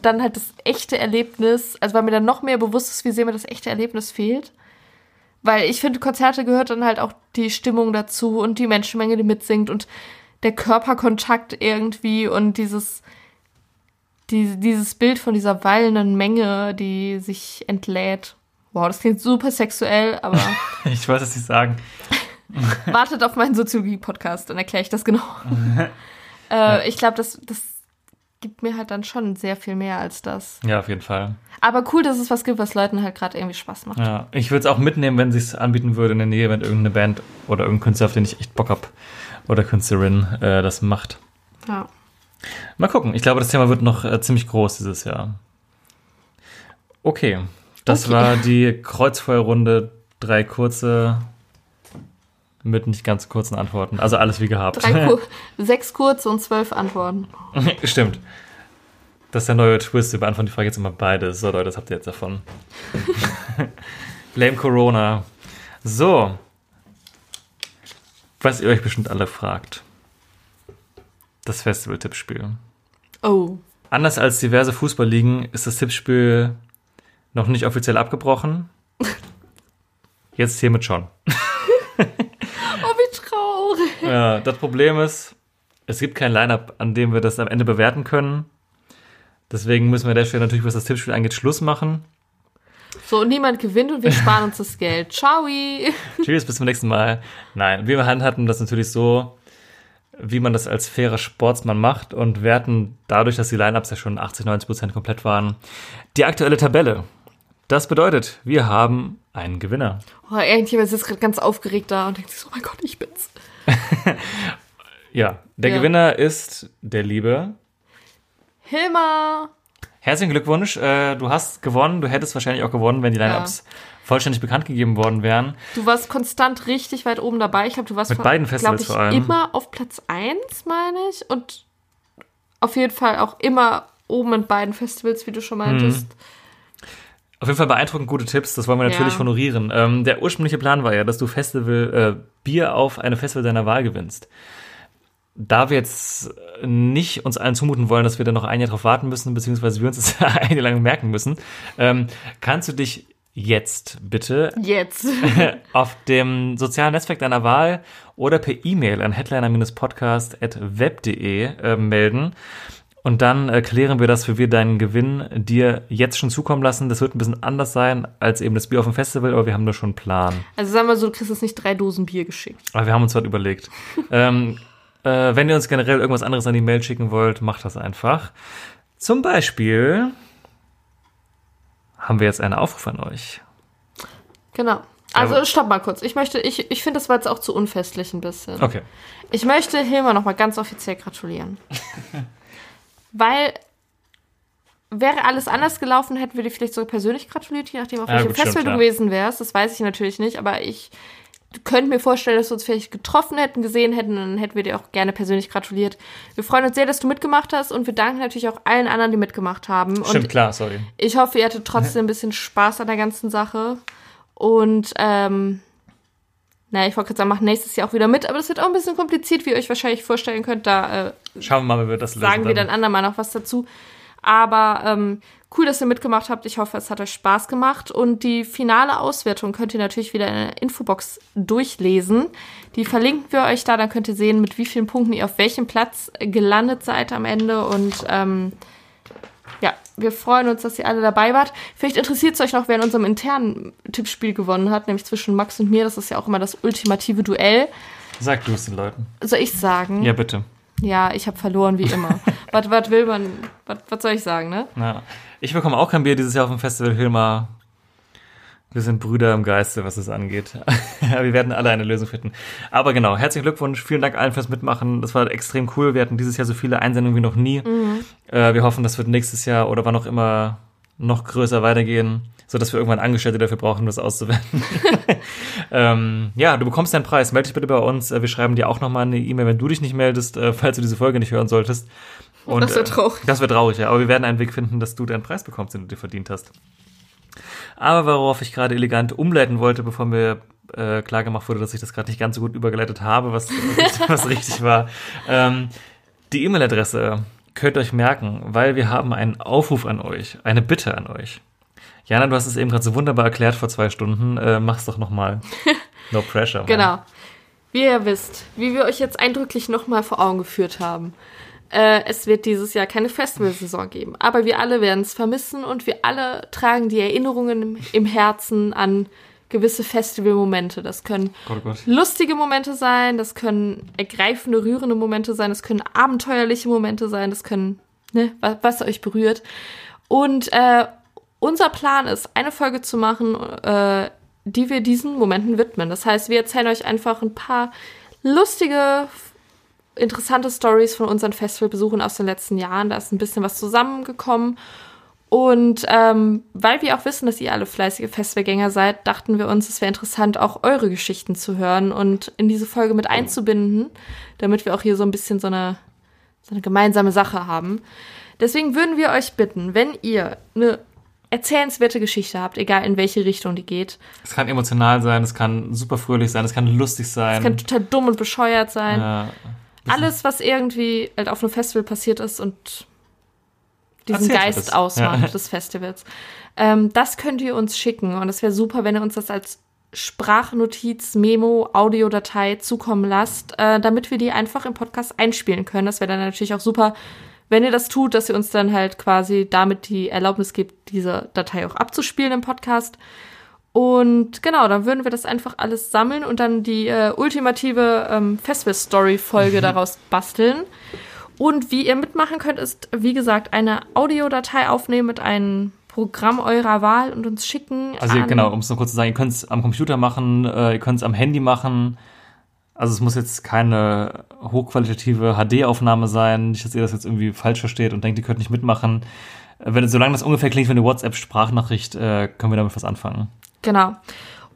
dann halt das echte Erlebnis, also weil mir dann noch mehr bewusst ist, wie sehr mir das echte Erlebnis fehlt. Weil ich finde, Konzerte gehört dann halt auch die Stimmung dazu und die Menschenmenge, die mitsingt und der Körperkontakt irgendwie und dieses, die, dieses Bild von dieser wallenden Menge, die sich entlädt. Wow, das klingt super sexuell, aber [LAUGHS] Ich wollte es nicht sagen. [LAUGHS] wartet auf meinen Soziologie-Podcast, dann erkläre ich das genau. [LAUGHS] äh, Ich glaube, das, das gibt mir halt dann schon sehr viel mehr als das. Ja, auf jeden Fall. Aber cool, dass es was gibt, was Leuten halt gerade irgendwie Spaß macht. Ja, ich würde es auch mitnehmen, wenn sie es anbieten würde in der Nähe, wenn irgendeine Band oder irgendein Künstler, auf den ich echt Bock hab oder Künstlerin äh, das macht. Ja. Mal gucken. Ich glaube, das Thema wird noch äh, ziemlich groß dieses Jahr. Okay, das Okay. war die Kreuzfeuerrunde. Drei kurze mit nicht ganz kurzen Antworten. Also alles wie gehabt. Drei [LAUGHS] Kur sechs kurze und zwölf Antworten. Stimmt. Das ist der neue Twist. Wir beantworten die Frage jetzt immer beide. So, Leute, das habt ihr jetzt davon. [LAUGHS] Blame Corona. So. Was ihr euch bestimmt alle fragt. Das Festival-Tippspiel. Oh. Anders als diverse Fußballligen ist das Tippspiel noch nicht offiziell abgebrochen. [LAUGHS] Jetzt hiermit schon. Ja, das Problem ist, es gibt kein Line-Up, an dem wir das am Ende bewerten können. Deswegen müssen wir der Stelle natürlich, was das Tippspiel angeht, Schluss machen. So, und niemand gewinnt und wir sparen uns das Geld. Ciao. Tschüss, bis zum nächsten Mal. Nein, wir handhaben das natürlich so, wie man das als fairer Sportsmann macht und werten dadurch, dass die Line-Ups ja schon 80, 90 Prozent komplett waren, die aktuelle Tabelle. Das bedeutet, wir haben einen Gewinner. Oh, irgendjemand sitzt gerade ganz aufgeregt da und denkt sich so, oh mein Gott, ich bin's. [LAUGHS] Ja, der Ja. Gewinner ist der liebe. Hilmar. Herzlichen Glückwunsch, äh, du hast gewonnen. Du hättest wahrscheinlich auch gewonnen, wenn die Line-Ups vollständig bekannt gegeben worden wären. Du warst konstant richtig weit oben dabei. Ich glaube, du warst Mit von- beiden Festivals ich, vor allem. immer auf Platz 1, meine ich. Und auf jeden Fall auch immer oben in beiden Festivals, wie du schon meintest. Auf jeden Fall beeindruckend gute Tipps, das wollen wir natürlich Ja. honorieren. Ähm, der ursprüngliche Plan war ja, dass du Festival äh, Bier auf eine Festival deiner Wahl gewinnst. Da wir jetzt nicht uns allen zumuten wollen, dass wir dann noch ein Jahr drauf warten müssen, beziehungsweise wir uns das [LAUGHS] ein Jahr lang merken müssen, ähm, kannst du dich jetzt bitte Jetzt. [LAUGHS] auf dem sozialen Netzwerk deiner Wahl oder per E-Mail an headliner-podcast.web.de äh, melden. Und dann äh, klären wir das, wie wir deinen Gewinn dir jetzt schon zukommen lassen. Das wird ein bisschen anders sein als eben das Bier auf dem Festival, aber wir haben da schon einen Plan. Also sagen wir so, du kriegst jetzt nicht drei Dosen Bier geschickt. Aber wir haben uns was überlegt. [LAUGHS] ähm, äh, wenn ihr uns generell irgendwas anderes an die Mail schicken wollt, macht das einfach. Zum Beispiel haben wir jetzt einen Aufruf an euch. Genau. Also Aber- stopp mal kurz. Ich möchte, ich, ich finde, das war jetzt auch zu unfestlich ein bisschen. Okay. Ich möchte Hilmar nochmal ganz offiziell gratulieren. [LAUGHS] Weil wäre alles anders gelaufen, hätten wir dir vielleicht sogar persönlich gratuliert, je nachdem, auf Ja, welchem Festival du gewesen wärst. Das weiß ich natürlich nicht, aber ich könnt mir vorstellen, dass wir uns vielleicht getroffen hätten, gesehen hätten, dann hätten wir dir auch gerne persönlich gratuliert. Wir freuen uns sehr, dass du mitgemacht hast und wir danken natürlich auch allen anderen, die mitgemacht haben. Stimmt, und klar, sorry. ich hoffe, ihr hattet trotzdem ein bisschen Spaß an der ganzen Sache. Und ähm, naja, ich wollte gerade sagen, macht nächstes Jahr auch wieder mit, aber das wird auch ein bisschen kompliziert, wie ihr euch wahrscheinlich vorstellen könnt. Da äh, Schauen wir mal, wie wir das lösen. sagen wir dann andermal noch was dazu. Aber ähm, cool, dass ihr mitgemacht habt. Ich hoffe, es hat euch Spaß gemacht. Und die finale Auswertung könnt ihr natürlich wieder in der Infobox durchlesen. Die verlinken wir euch da, dann könnt ihr sehen, mit wie vielen Punkten ihr auf welchem Platz gelandet seid am Ende. Und ähm, wir freuen uns, dass ihr alle dabei wart. Vielleicht interessiert es euch noch, wer in unserem internen Tippspiel gewonnen hat, nämlich zwischen Max und mir. Das ist ja auch immer das ultimative Duell. Sag du es den Leuten. Soll ich sagen? Ja, bitte. Ja, ich habe verloren, wie immer. [LAUGHS] was, was will man, was, was soll ich sagen, ne? Ja. Ich bekomme auch kein Bier dieses Jahr auf dem Festival Hilmar. Wir sind Brüder im Geiste, was es angeht. [LAUGHS] wir werden alle eine Lösung finden. Aber genau, herzlichen Glückwunsch. Vielen Dank allen fürs Mitmachen. Das war extrem cool. Wir hatten dieses Jahr so viele Einsendungen wie noch nie. Äh, wir hoffen, das wird nächstes Jahr oder wann auch immer noch größer weitergehen, sodass wir irgendwann Angestellte dafür brauchen, um das auszuwerten. [LAUGHS] [LAUGHS] ähm, ja, du bekommst deinen Preis. Melde dich bitte bei uns. Äh, Wir schreiben dir auch nochmal eine E-Mail, wenn du dich nicht meldest, äh, falls du diese Folge nicht hören solltest. Und, Das wär äh, traurig. Das wäre traurig, ja. Aber wir werden einen Weg finden, dass du deinen Preis bekommst, den du dir verdient hast. Aber worauf ich gerade elegant umleiten wollte, bevor mir äh, klar gemacht wurde, dass ich das gerade nicht ganz so gut übergeleitet habe, was, [LAUGHS] was richtig war. Ähm, die E-Mail-Adresse könnt ihr euch merken, weil wir haben einen Aufruf an euch, eine Bitte an euch. Jana, du hast es eben gerade so wunderbar erklärt vor zwei Stunden. Äh, mach's doch nochmal. [LAUGHS] No pressure. Genau. Wie ihr wisst, wie wir euch jetzt eindrücklich nochmal vor Augen geführt haben. Äh, es wird dieses Jahr keine Festivalsaison geben. Aber wir alle werden es vermissen und wir alle tragen die Erinnerungen im, im Herzen an gewisse Festivalmomente. Das können Gott, oh Gott. lustige Momente sein, das können ergreifende, rührende Momente sein, das können abenteuerliche Momente sein, das können, ne, was, was euch berührt. Und äh, unser Plan ist, eine Folge zu machen, äh, die wir diesen Momenten widmen. Das heißt, wir erzählen euch einfach ein paar lustige, interessante Stories von unseren Festivalbesuchen aus den letzten Jahren. Da ist ein bisschen was zusammengekommen. Und ähm, weil wir auch wissen, dass ihr alle fleißige Festivalgänger seid, dachten wir uns, es wäre interessant, auch eure Geschichten zu hören und in diese Folge mit einzubinden, damit wir auch hier so ein bisschen so eine, so eine gemeinsame Sache haben. Deswegen würden wir euch bitten, wenn ihr eine erzählenswerte Geschichte habt, egal in welche Richtung die geht, Es kann emotional sein, es kann super fröhlich sein, es kann lustig sein. es kann total dumm und bescheuert sein, ja. Alles, was irgendwie halt auf einem Festival passiert ist und diesen Erzählt Geist es. ausmacht Ja. des Festivals. Ähm, das könnt ihr uns schicken und es wäre super, wenn ihr uns das als Sprachnotiz, Memo, Audiodatei zukommen lasst, äh, damit wir die einfach im Podcast einspielen können. Das wäre dann natürlich auch super, wenn ihr das tut, dass ihr uns dann halt quasi damit die Erlaubnis gebt, diese Datei auch abzuspielen im Podcast. Und genau, dann würden wir das einfach alles sammeln und dann die äh, ultimative ähm, Festival-Story-Folge daraus basteln. Und wie ihr mitmachen könnt, ist, wie gesagt, eine Audiodatei aufnehmen mit einem Programm eurer Wahl und uns schicken. Also ihr, genau, um es noch kurz zu sagen, ihr könnt es am Computer machen, äh, ihr könnt es am Handy machen. Also es muss jetzt keine hochqualitative HD-Aufnahme sein, nicht, dass ihr das jetzt irgendwie falsch versteht und denkt, ihr könnt nicht mitmachen. Äh, Wenn, solange das ungefähr klingt wie eine WhatsApp-Sprachnachricht, äh, können wir damit was anfangen. Genau.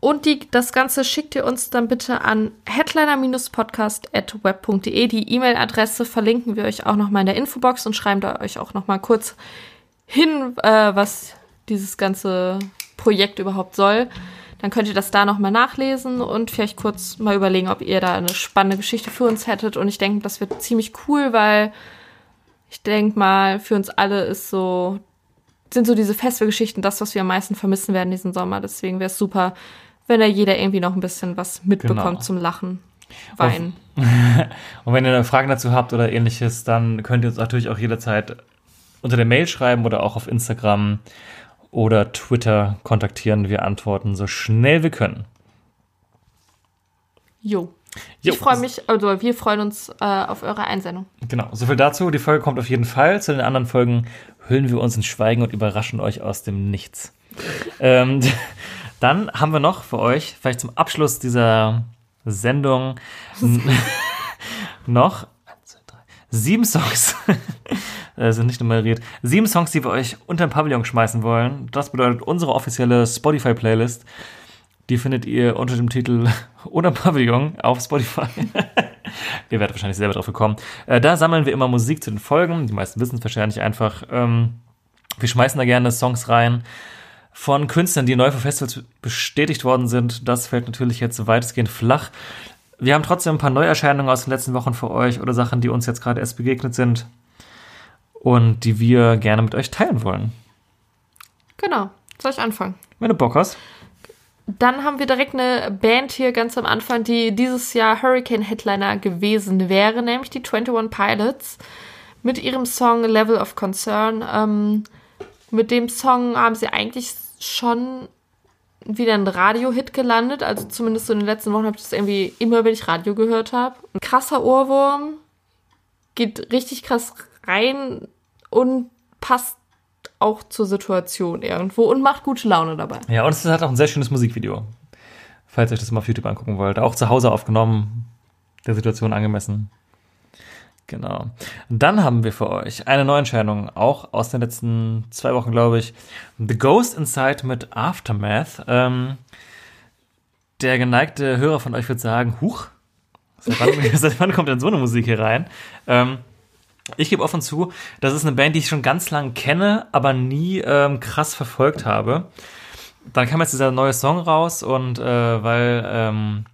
Und die, das Ganze schickt ihr uns dann bitte an headliner-podcast.web.de. Die E-Mail-Adresse verlinken wir euch auch nochmal in der Infobox und schreiben da euch auch nochmal kurz hin, äh, was dieses ganze Projekt überhaupt soll. Dann könnt ihr das da nochmal nachlesen und vielleicht kurz mal überlegen, ob ihr da eine spannende Geschichte für uns hättet. Und ich denke, das wird ziemlich cool, weil ich denke mal, für uns alle ist so, sind so diese Festivalgeschichten das, was wir am meisten vermissen werden diesen Sommer. Deswegen wäre es super, wenn da jeder irgendwie noch ein bisschen was mitbekommt Genau. zum Lachen, Weinen. [LAUGHS] Und wenn ihr Fragen dazu habt oder ähnliches, dann könnt ihr uns natürlich auch jederzeit unter der Mail schreiben oder auch auf Instagram oder Twitter kontaktieren. Wir antworten so schnell wir können. Jo. Jo. Ich freue mich, also wir freuen uns äh, auf eure Einsendung. Genau, soviel dazu. Die Folge kommt auf jeden Fall. Zu den anderen Folgen hüllen wir uns in Schweigen und überraschen euch aus dem Nichts. [LAUGHS] ähm, [LAUGHS] dann haben wir noch für euch, vielleicht zum Abschluss dieser Sendung, [LAUGHS] noch sieben Songs. äh, sind nicht nummeriert. Sieben Songs, die wir euch unter den Pavillon schmeißen wollen. Das bedeutet unsere offizielle Spotify-Playlist. Die findet ihr unter dem Titel [LAUGHS] Oder Pavillon auf Spotify. [LAUGHS] ihr werdet wahrscheinlich selber drauf gekommen. Äh, da sammeln wir immer Musik zu den Folgen. Die meisten wissen es wahrscheinlich einfach. Ähm, wir schmeißen da gerne Songs rein von Künstlern, die neu für Festivals bestätigt worden sind. Das fällt natürlich jetzt weitestgehend flach. Wir haben trotzdem ein paar Neuerscheinungen aus den letzten Wochen für euch oder Sachen, die uns jetzt gerade erst begegnet sind und die wir gerne mit euch teilen wollen. Genau. Soll ich anfangen? Wenn du Bock hast. Dann haben wir direkt eine Band hier ganz am Anfang, die dieses Jahr Hurricane Headliner gewesen wäre, nämlich die 21 Pilots mit ihrem Song Level of Concern. Ähm, mit dem Song haben sie eigentlich schon wieder ein Radio-Hit gelandet. Also zumindest so in den letzten Wochen habe ich das irgendwie immer, wenn ich Radio gehört habe. Ein krasser Ohrwurm, geht richtig krass rein und passt auch zur Situation irgendwo und macht gute Laune dabei. Ja, und es hat auch ein sehr schönes Musikvideo. Falls ihr euch das mal auf YouTube angucken wollt. Auch zu Hause aufgenommen, der Situation angemessen. Genau. Dann haben wir für euch eine Neuentscheidung, auch aus den letzten zwei Wochen, glaube ich. The Ghost Inside mit Aftermath. Ähm, der geneigte Hörer von euch wird sagen, huch, seit wann, [LAUGHS] seit wann kommt denn so eine Musik hier rein? Ähm, ich gebe offen zu, das ist eine Band, die ich schon ganz lange kenne, aber nie ähm, krass verfolgt habe. Dann kam jetzt dieser neue Song raus und äh, weil ähm,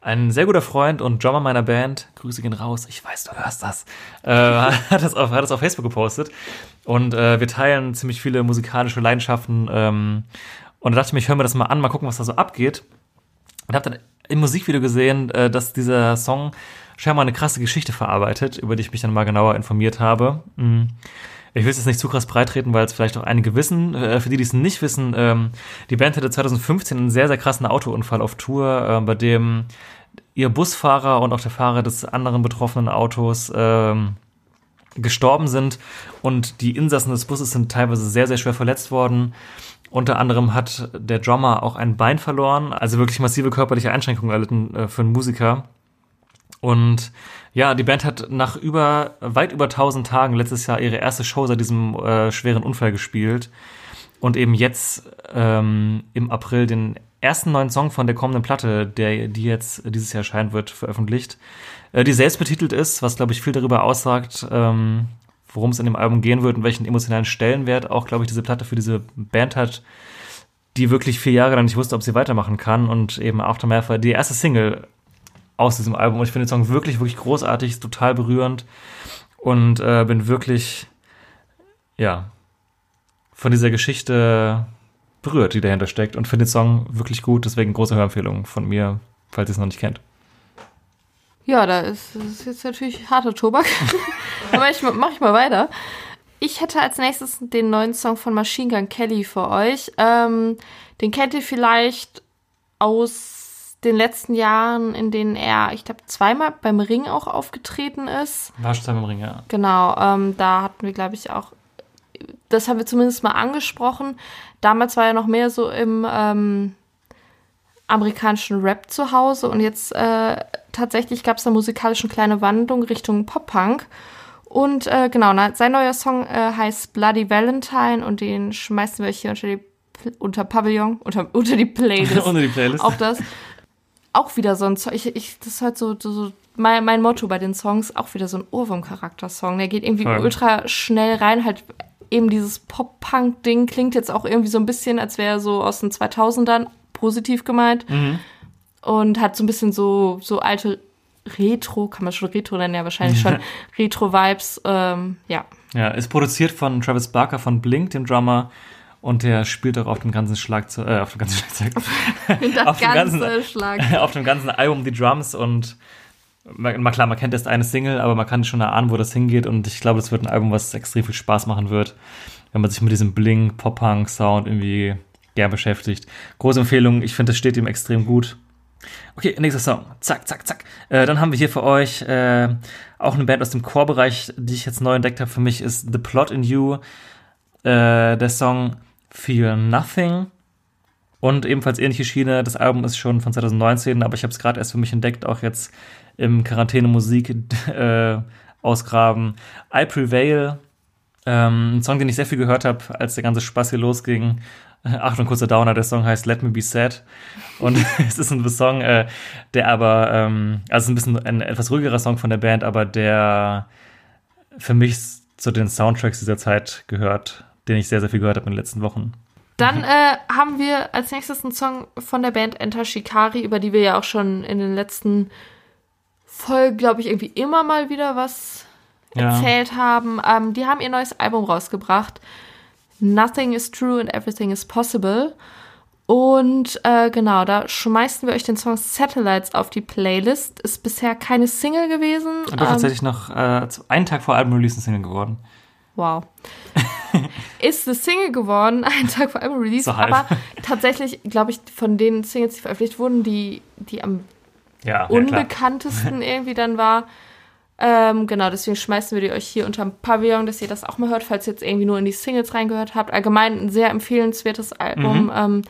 ein sehr guter Freund und Drummer meiner Band, Grüße gehen raus, ich weiß, du hörst das, äh, [LAUGHS] hat, das auf, hat das auf Facebook gepostet. Und äh, wir teilen ziemlich viele musikalische Leidenschaften. Ähm, und da dachte ich mir, ich höre mir das mal an, mal gucken, was da so abgeht. Und habe dann im Musikvideo gesehen, äh, dass dieser Song scheinbar eine krasse Geschichte verarbeitet, über die ich mich dann mal genauer informiert habe. Mhm. Ich will es jetzt nicht zu krass breitreten, weil es vielleicht auch einige wissen. Äh, für die, die es nicht wissen, ähm, die Band hatte 2015 einen sehr, sehr krassen Autounfall auf Tour, äh, bei dem ihr Busfahrer und auch der Fahrer des anderen betroffenen Autos ähm, gestorben sind und die Insassen des Busses sind teilweise sehr, sehr schwer verletzt worden. Unter anderem hat der Drummer auch ein Bein verloren, also wirklich massive körperliche Einschränkungen erlitten äh, für einen Musiker. Und ja, die Band hat nach über weit über 1000 Tagen letztes Jahr ihre erste Show seit diesem äh, schweren Unfall gespielt. Und eben jetzt ähm, im April den ersten neuen Song von der kommenden Platte, der die jetzt dieses Jahr erscheinen wird, veröffentlicht, äh, die selbst betitelt ist, was glaube ich viel darüber aussagt, ähm, worum es in dem Album gehen wird und welchen emotionalen Stellenwert auch glaube ich diese Platte für diese Band hat, die wirklich vier Jahre lang nicht wusste, ob sie weitermachen kann. Und eben Aftermath war die erste Single aus diesem Album. Und ich finde den Song wirklich, wirklich großartig, ist total berührend und äh, bin wirklich, ja, von dieser Geschichte berührt, die dahinter steckt und finde den Song wirklich gut. Deswegen große Hörempfehlung von mir, falls ihr es noch nicht kennt. Ja, da ist, ist jetzt natürlich harter Tobak. [LAUGHS] Aber ich mache ich mal weiter. Ich hätte als nächstes den neuen Song von Machine Gun Kelly für euch. Ähm, den kennt ihr vielleicht aus den letzten Jahren, in denen er, ich glaube, zweimal beim Ring auch aufgetreten ist. War schon zweimal im Ring, ja. Genau, ähm, da hatten wir, glaube ich, auch, das haben wir zumindest mal angesprochen. Damals war er noch mehr so im ähm, amerikanischen Rap zu Hause und jetzt äh, tatsächlich gab es da musikalisch eine kleine Wandlung Richtung Pop-Punk. Und äh, genau, sein neuer Song äh, heißt Bloody Valentine und den schmeißen wir hier unter die unter Pavillon, unter, [LAUGHS] unter die Playlist. unter die Playlist. Auch das auch wieder so ein Song. Ich, ich, das ist halt so, so mein, mein Motto bei den Songs, auch wieder so ein Ohrwurm-Charakter-Song. Der geht irgendwie Voll. ultra schnell rein, halt eben dieses Pop-Punk-Ding klingt jetzt auch irgendwie so ein bisschen, als wäre er so aus den 2000ern positiv gemeint. Mhm. Und hat so ein bisschen so, so alte Retro, kann man schon Retro nennen, ja wahrscheinlich schon, [LAUGHS] Retro-Vibes, ähm, ja. Ja, ist produziert von Travis Barker von Blink, dem Drummer. Und der spielt auch auf dem ganzen Schlagzeug, äh, auf dem ganzen Schlagzeug. [LAUGHS] [LAUGHS] auf, dem ganzen, Schlagzeug. [LAUGHS] auf dem ganzen Album die Drums und mal klar, man kennt erst eine Single, aber man kann schon erahnen, wo das hingeht und ich glaube, es wird ein Album, was extrem viel Spaß machen wird, wenn man sich mit diesem Bling, Pop-Punk-Sound irgendwie gern beschäftigt. Große Empfehlung, ich finde, das steht ihm extrem gut. Okay, nächster Song. Zack, zack, zack. Äh, dann haben wir hier für euch äh, auch eine Band aus dem Core-Bereich, die ich jetzt neu entdeckt habe. Für mich ist The Plot in You. Äh, der Song Feel Nothing. Und ebenfalls ähnliche Schiene. Das Album ist schon von 2019, aber ich habe es gerade erst für mich entdeckt, auch jetzt im Quarantäne-Musik [LAUGHS] äh, ausgraben. I Prevail, ähm, ein Song, den ich sehr viel gehört habe, als der ganze Spaß hier losging. [LAUGHS] Achtung, kurzer Downer, der Song heißt Let Me Be Sad. Und [LAUGHS] es ist ein Song, äh, der aber, ähm, also ein bisschen ein etwas ruhigerer Song von der Band, aber der für mich zu den Soundtracks dieser Zeit gehört, den ich sehr, sehr viel gehört habe in den letzten Wochen. Dann äh, haben wir als nächstes einen Song von der Band Enter Shikari, über die wir ja auch schon in den letzten Folgen, glaube ich, irgendwie immer mal wieder was Ja. erzählt haben. Ähm, die haben ihr neues Album rausgebracht. Nothing is true and everything is possible. Und äh, genau, da schmeißen wir euch den Song Satellites auf die Playlist. Ist bisher keine Single gewesen. Und doch Ähm, tatsächlich noch äh, einen Tag vor Album-Release ein Single geworden. Wow. [LAUGHS] ist eine Single geworden, einen Tag vor Album Release, So aber tatsächlich, glaube ich, von den Singles, die veröffentlicht wurden, die, die am Ja, ja unbekanntesten [LAUGHS] irgendwie dann war. Ähm, genau, deswegen schmeißen wir die euch hier unterm Pavillon, dass ihr das auch mal hört, falls ihr jetzt irgendwie nur in die Singles reingehört habt. Allgemein ein sehr empfehlenswertes Album. Mhm. Ähm,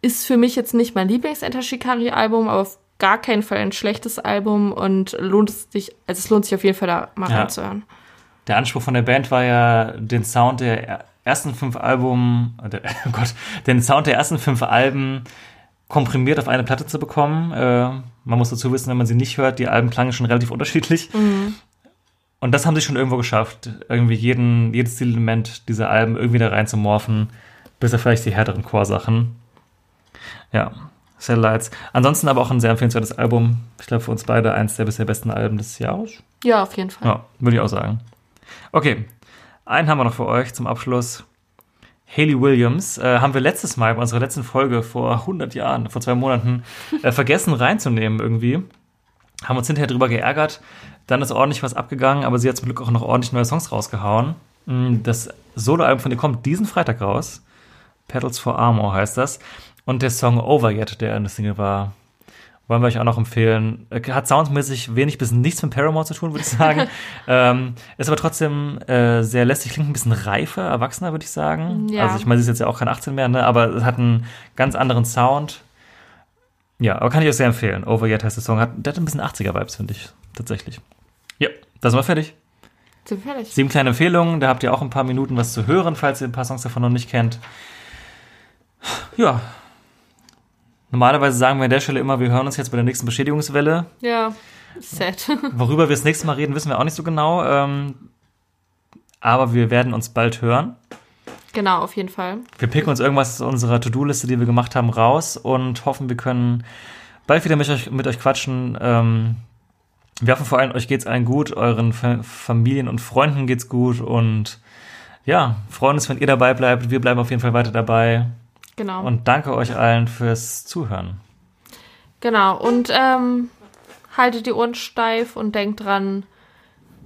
ist für mich jetzt nicht mein Lieblings-Enter Shikari-Album, aber auf gar keinen Fall ein schlechtes Album und lohnt es sich, also es lohnt sich auf jeden Fall da mal Ja. reinzuhören. Der Anspruch von der Band war ja, den Sound der ersten fünf Alben, äh, [LAUGHS] oh Gott, den Sound der ersten fünf Alben komprimiert auf eine Platte zu bekommen. Äh, man muss dazu wissen, wenn man sie nicht hört, die Alben klangen schon relativ unterschiedlich. Und das haben sie schon irgendwo geschafft, irgendwie jeden, jedes Stilelement dieser Alben irgendwie da rein zu morphen, bis auf vielleicht die härteren Chorsachen. Ja, Satellites. Ansonsten aber auch ein sehr empfehlenswertes Album. Ich glaube, für uns beide eins der bisher besten Alben des Jahres. Ja, auf jeden Fall. Ja, würde ich auch sagen. Okay, einen haben wir noch für euch zum Abschluss. Haley Williams äh, haben wir letztes Mal bei unserer letzten Folge vor 100 Jahren, vor zwei Monaten, äh, vergessen reinzunehmen irgendwie. Haben uns hinterher drüber geärgert. Dann ist ordentlich was abgegangen, aber sie hat zum Glück auch noch ordentlich neue Songs rausgehauen. Mm, Das Soloalbum von ihr kommt diesen Freitag raus. Pedals for Armor heißt das. Und der Song Over Yet, der eine Single war, wollen wir euch auch noch empfehlen. Äh, Hat soundmäßig wenig bis nichts mit Paramore zu tun, würde ich sagen. [LAUGHS] ähm, ist aber trotzdem äh, sehr lästig, klingt ein bisschen reifer, erwachsener, würde ich sagen. Ja. Also ich meine, sie ist jetzt ja auch kein 18 mehr, ne? aber es hat einen ganz anderen Sound. Ja, aber kann ich euch sehr empfehlen. Over Yet heißt der Song. Hat, der hat ein bisschen 80er-Vibes, finde ich, tatsächlich. Ja, da sind wir fertig. Sind wir fertig. Sieben kleine Empfehlungen, da habt ihr auch ein paar Minuten was zu hören, falls ihr ein paar Songs davon noch nicht kennt. Ja. Normalerweise sagen wir an der Stelle immer, wir hören uns jetzt bei der nächsten Beschädigungswelle. Ja, sad. [LAUGHS] Worüber wir das nächste Mal reden, wissen wir auch nicht so genau. Ähm, aber wir werden uns bald hören. genau, auf jeden Fall. Wir picken uns irgendwas aus unserer To-Do-Liste, die wir gemacht haben, raus und hoffen, wir können bald wieder mit euch, mit euch quatschen. Ähm, wir hoffen vor allem, euch geht's allen gut, euren Fa Familien und Freunden geht's gut und ja, freuen uns, wenn ihr dabei bleibt. Wir bleiben auf jeden Fall weiter dabei. Genau. Und danke euch allen fürs Zuhören. Genau, und ähm, haltet die Ohren steif und denkt dran,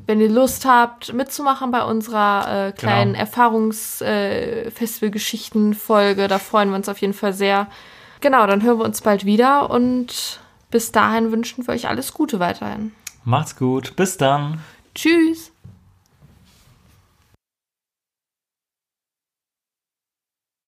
wenn ihr Lust habt, mitzumachen bei unserer äh, kleinen Genau. Erfahrungs-Festival-Geschichten-Folge, da freuen wir uns auf jeden Fall sehr. Genau, dann hören wir uns bald wieder und bis dahin wünschen wir euch alles Gute weiterhin. Macht's gut. Bis dann. Tschüss!